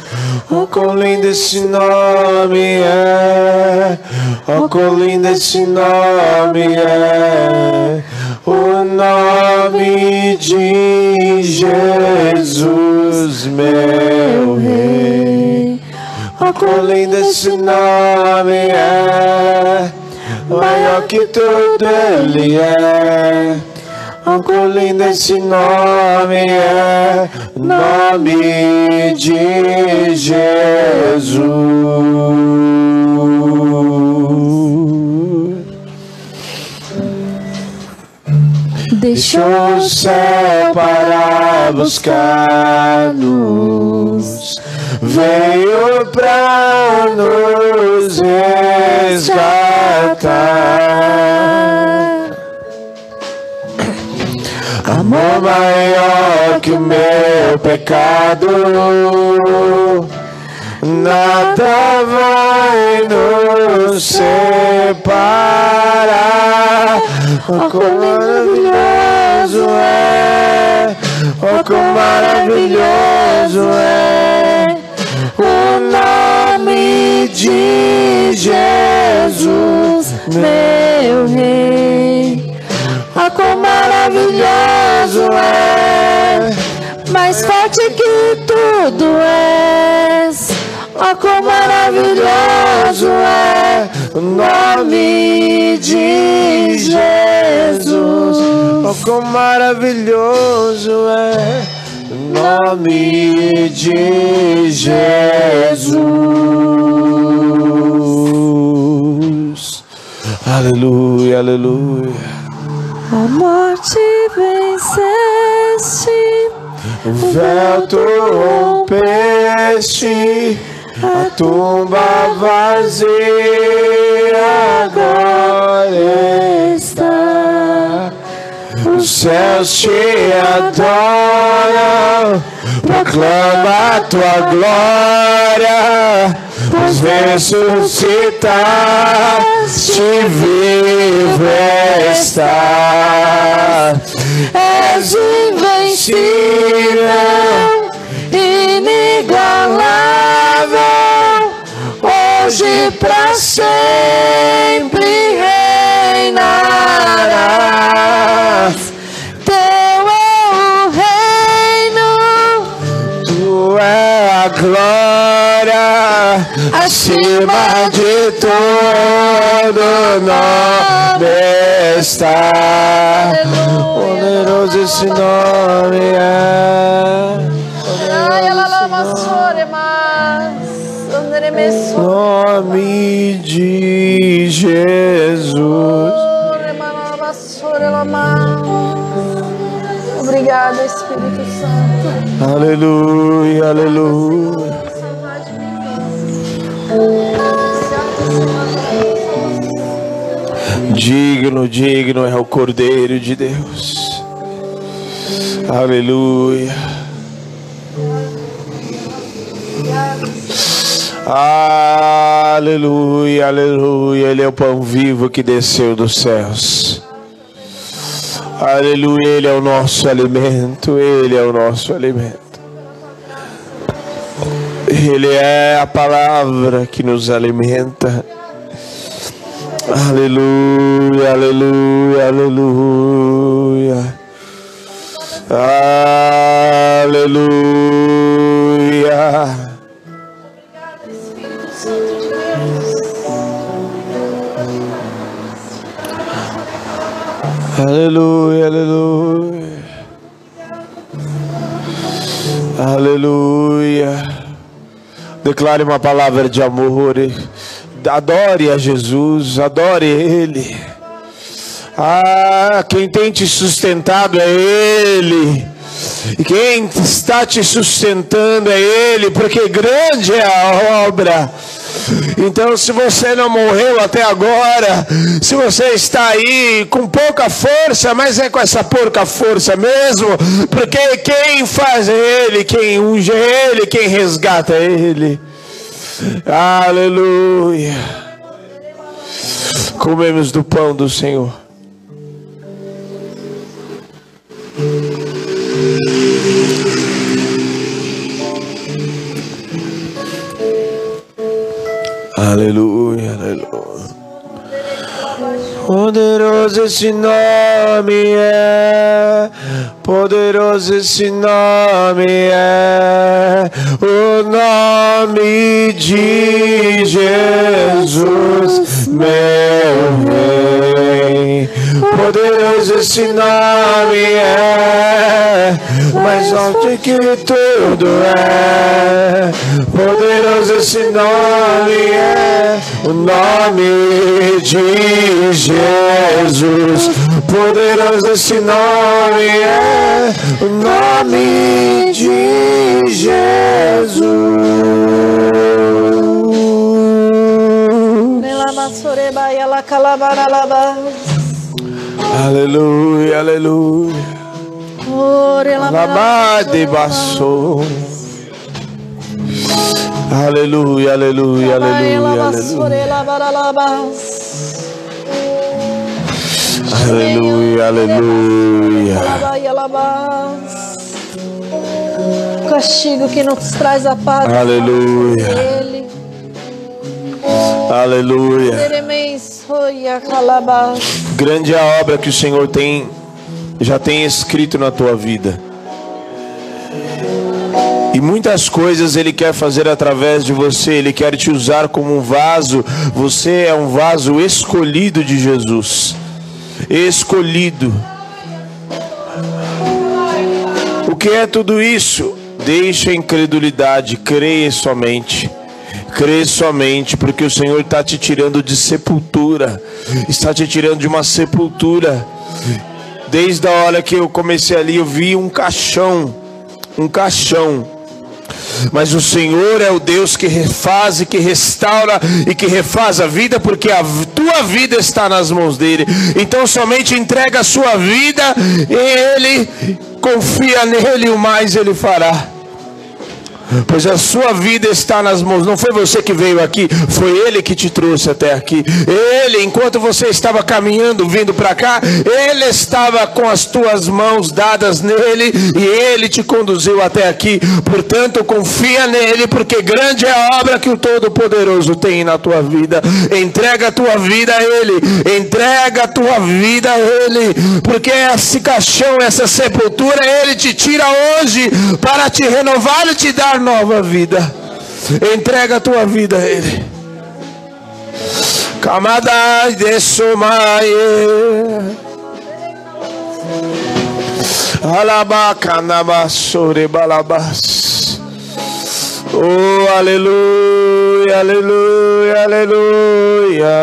Oh, quão lindo esse nome é! Oh, quão lindo esse nome é! O nome de Jesus, meu Rei. Oh, quão lindo esse nome é! Maior que tudo ele é. Quão lindo esse nome é, nome de Jesus. Deixou o céu para buscar-nos, veio para nos resgatar. Amor maior que o meu pecado, nada vai nos separar. Oh, quão maravilhoso é, oh, quão maravilhoso é o nome de Jesus, meu Rei. Oh, quão maravilhoso é, mais forte que tudo és. oh, quão maravilhoso é o nome de Jesus. Oh, quão maravilhoso é nome de Jesus. Aleluia, aleluia. A morte venceste. O véu tu rompeste, a tumba vazia agora está. Os céus te adoram, proclama a tua glória, pois ressuscitaste vivo está. És invencível, inigualável, hoje para sempre acima de todo nome está. Poderoso esse nome é. Nome de Jesus. Obrigada, Espírito Santo. Aleluia, aleluia. Digno, digno é o Cordeiro de Deus. Aleluia. Aleluia, aleluia. Ele é o pão vivo que desceu dos céus. Aleluia, Ele é o nosso alimento. Ele é o nosso alimento. Ele é a palavra que nos alimenta. Aleluia, aleluia, aleluia. Aleluia. Aleluia, aleluia. Aleluia. Declare uma palavra de amor. Adore a Jesus, adore Ele. Ah, quem tem te sustentado é Ele. E quem está te sustentando é Ele, porque grande é a obra. Então, se você não morreu até agora, se você está aí com pouca força, mas é com essa pouca força mesmo, porque quem faz é Ele, quem unge é Ele, quem resgata é Ele. Aleluia. Comemos do pão do Senhor. Aleluia, aleluia. Poderoso esse nome é, poderoso esse nome é, de Jesus, meu Rei. Poderoso esse nome é, mais alto que tudo é. Poderoso esse nome é, o nome de Jesus. Poderoso esse nome é, o nome de Jesus. Aleluia, aleluia. Alabade basso. Aleluia, aleluia, aleluia, aleluia. Aleluia. O castigo que nos traz a paz. Aleluia. Aleluia. Grande é a obra que o Senhor tem já tem escrito na tua vida. E muitas coisas Ele quer fazer através de você, Ele quer te usar como um vaso. Você é um vaso escolhido de Jesus. Escolhido. O que é tudo isso? Deixa a incredulidade, creia somente. Crê somente, porque o Senhor está te tirando de sepultura, está te tirando de uma sepultura. Desde a hora que eu comecei ali, eu vi um caixão, um caixão. Mas o Senhor é o Deus que refaz e que restaura e que refaz a vida, porque a tua vida está nas mãos dele. Então somente entrega a sua vida e ele confia nele, o mais ele fará pois a sua vida está nas mãos. Não foi você que veio aqui, foi Ele que te trouxe até aqui. Ele, enquanto você estava caminhando, vindo para cá, Ele estava com as tuas mãos dadas nele e Ele te conduziu até aqui. Portanto, confia nele, porque grande é a obra que o Todo-Poderoso tem na tua vida. Entrega a tua vida a Ele, entrega a tua vida a Ele, porque esse caixão, essa sepultura, Ele te tira hoje para te renovar e te dar nova vida. Entrega a tua vida a Ele. Camadas de Somaie. Alabacanabasore balabas. Oh, aleluia, aleluia, aleluia.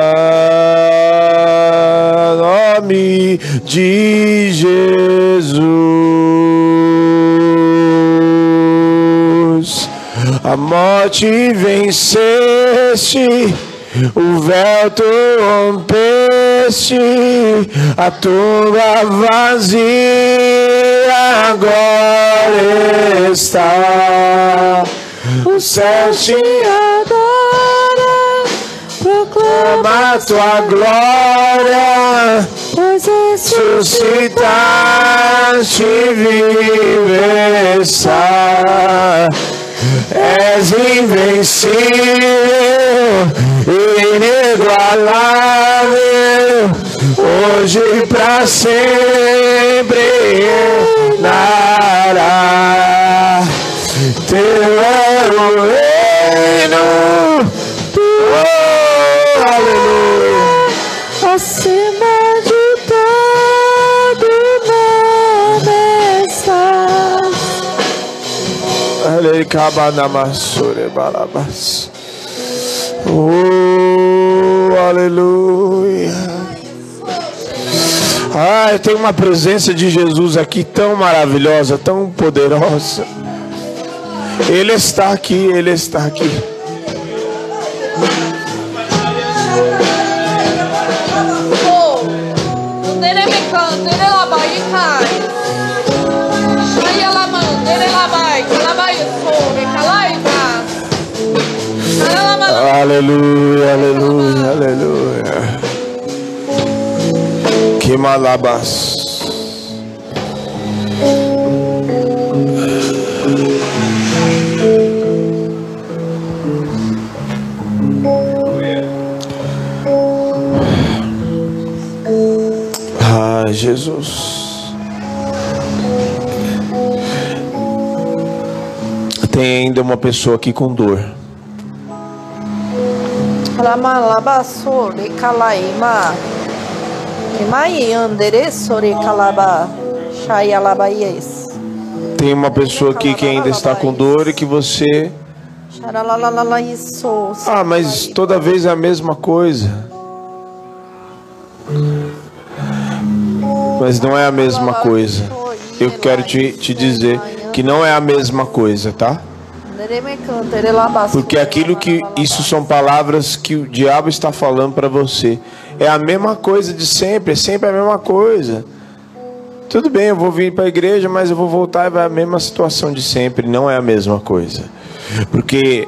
Nome de A morte venceste, o véu tu rompeste, a tumba vazia agora está. O céu te adora, proclama tua glória, pois ressuscitaste viver está és invencível, inigualável, hoje e para sempre reinará. Teu é o reino, Cabanamassore balabas. Oh, aleluia. Ah, tem uma presença de Jesus aqui tão maravilhosa, tão poderosa. Ele está aqui, Ele está aqui. Aleluia, aleluia, aleluia. Que malabas. Ai, Jesus. Tem ainda uma pessoa aqui com dor. Lama laba sore kalaima. Emai andere sore kalaba. Shaya laba yes. Tem uma pessoa aqui que ainda está com dor e que você. Ah, mas toda vez é a mesma coisa. Mas não é a mesma coisa. Eu quero te, te dizer que não é a mesma coisa, tá? Porque aquilo que isso são palavras que o diabo está falando para você. É a mesma coisa de sempre, é sempre a mesma coisa. Tudo bem, eu vou vir para a igreja, mas eu vou voltar e vai a mesma situação de sempre, não é a mesma coisa. Porque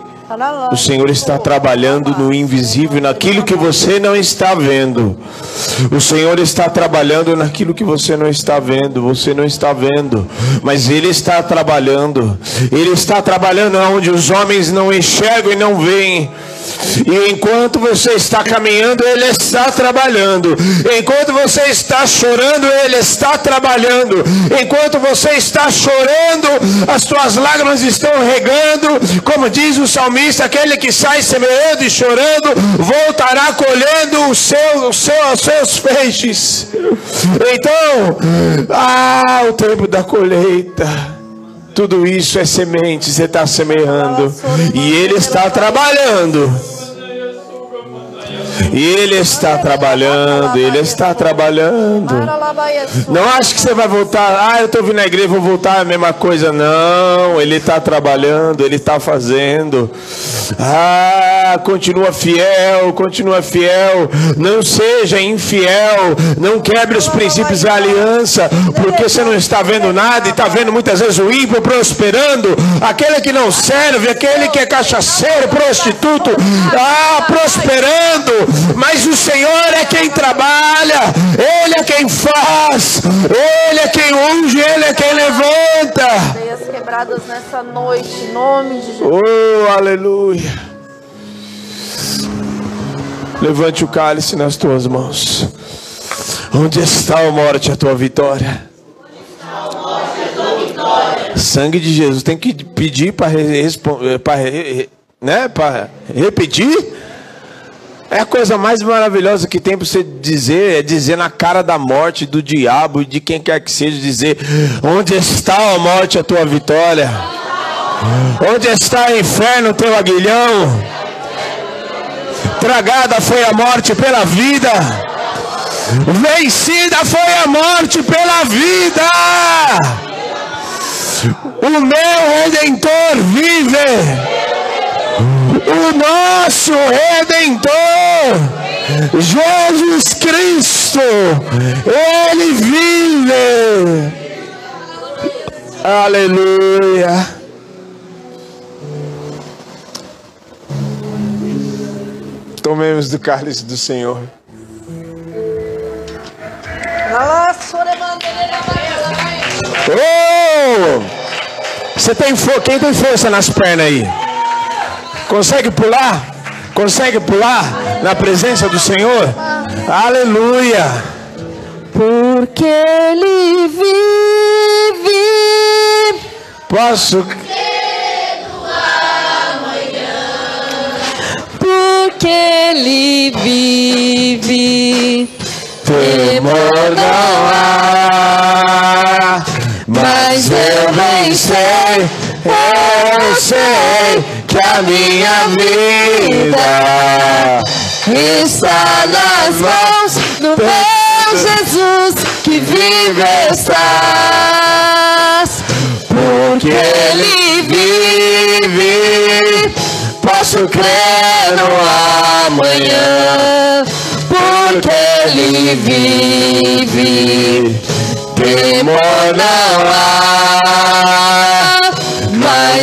o Senhor está trabalhando no invisível, naquilo que você não está vendo. O Senhor está trabalhando naquilo que você não está vendo. Você não está vendo, mas Ele está trabalhando. Ele está trabalhando onde os homens não enxergam e não veem. E enquanto você está caminhando, Ele está trabalhando. Enquanto você está chorando, Ele está trabalhando. Enquanto você está chorando, as suas lágrimas estão regando. Como diz o salmista: aquele que sai semeando e chorando, voltará colhendo o seu, o seu, os seus feixes. Então, ah, o tempo da colheita. Tudo isso é semente, você está semeando. E Ele está trabalhando. E Ele está trabalhando, Ele está trabalhando. Não acho que você vai voltar. Ah, eu estou vindo na igreja, vou voltar a mesma coisa. Não, Ele está trabalhando, Ele está fazendo. Ah, continua fiel, continua fiel. Não seja infiel. Não quebre os princípios da aliança, porque você não está vendo nada e está vendo muitas vezes o ímpio prosperando. Aquele que não serve, aquele que é cachaceiro, prostituto, ah, prosperando mas o Senhor é quem trabalha, Ele é quem faz, Ele é quem unge, Ele é quem levanta. Veias quebradas nessa noite, em nome de Jesus. Oh, aleluia. Levante o cálice nas tuas mãos. Onde está a morte, a tua vitória? Sangue de Jesus. Tem que pedir para né, repetir é a coisa mais maravilhosa que tem para você dizer, é dizer na cara da morte, do diabo e de quem quer que seja, dizer: Onde está a morte, a tua vitória? Onde está o inferno, teu aguilhão? Tragada foi a morte pela vida, vencida foi a morte pela vida. O meu redentor vive o nosso Redentor, Jesus Cristo, Ele vive. Aleluia. Tomemos do cálice do Senhor. Oh! Você tem força? Quem tem força nas pernas aí? Consegue pular? Consegue pular na presença do Senhor? Aleluia! Porque Ele vive. Posso. Porque Ele vive. Temor não há, mas eu vencer. É Eu sei que a minha vida está nas mãos do meu Jesus que vive estás. Porque ele vive. Posso crer no amanhã, porque ele vive. temor não há.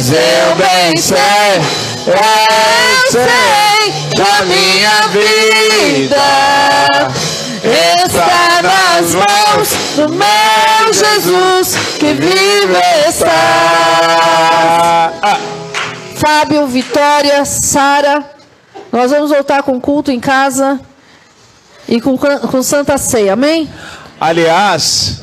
Mas eu bem sei, eu sei que a minha vida está nas mãos do meu Jesus que vive está. Ah, Fábio, Vitória, Sara, nós vamos voltar com culto em casa e com, com Santa Ceia, amém? aliás,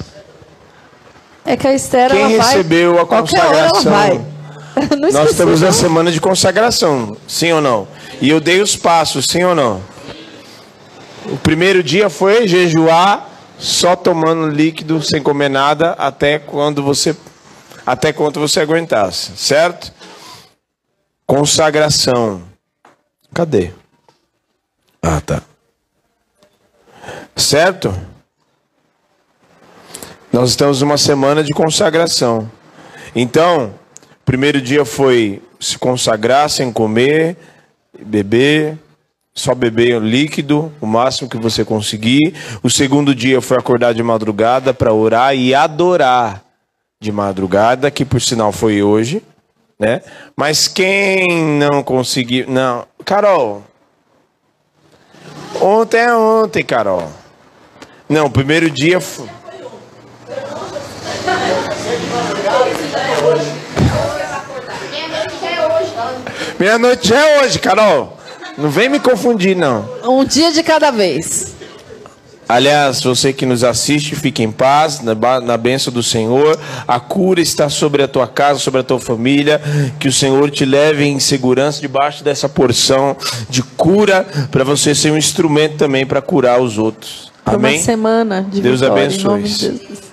É que a Esther Quem ela vai. recebeu a qualquer hora ela consagração? vai. (laughs) Nós estamos na semana de consagração, sim ou não? E eu dei os passos, sim ou não? O primeiro dia foi jejuar, só tomando líquido, sem comer nada, até quando você, até quando você aguentasse, certo? Consagração. Cadê? Ah, tá. Certo? Nós estamos numa semana de consagração. Então, primeiro dia foi se consagrar sem comer, beber, só beber líquido, o máximo que você conseguir. O segundo dia foi acordar de madrugada para orar e adorar de madrugada, que por sinal foi hoje, né? Mas quem não conseguiu, não, Carol. Ontem é ontem, Carol. Não, o primeiro dia foi Meia-noite é hoje, Carol. Não vem me confundir, não. Um dia de cada vez. Aliás, você que nos assiste, fique em paz, na, na bênção do Senhor. A cura está sobre a tua casa, sobre a tua família. Que o Senhor te leve em segurança debaixo dessa porção de cura, para você ser um instrumento também para curar os outros. Por uma Amém? semana de Deus vitória, abençoe.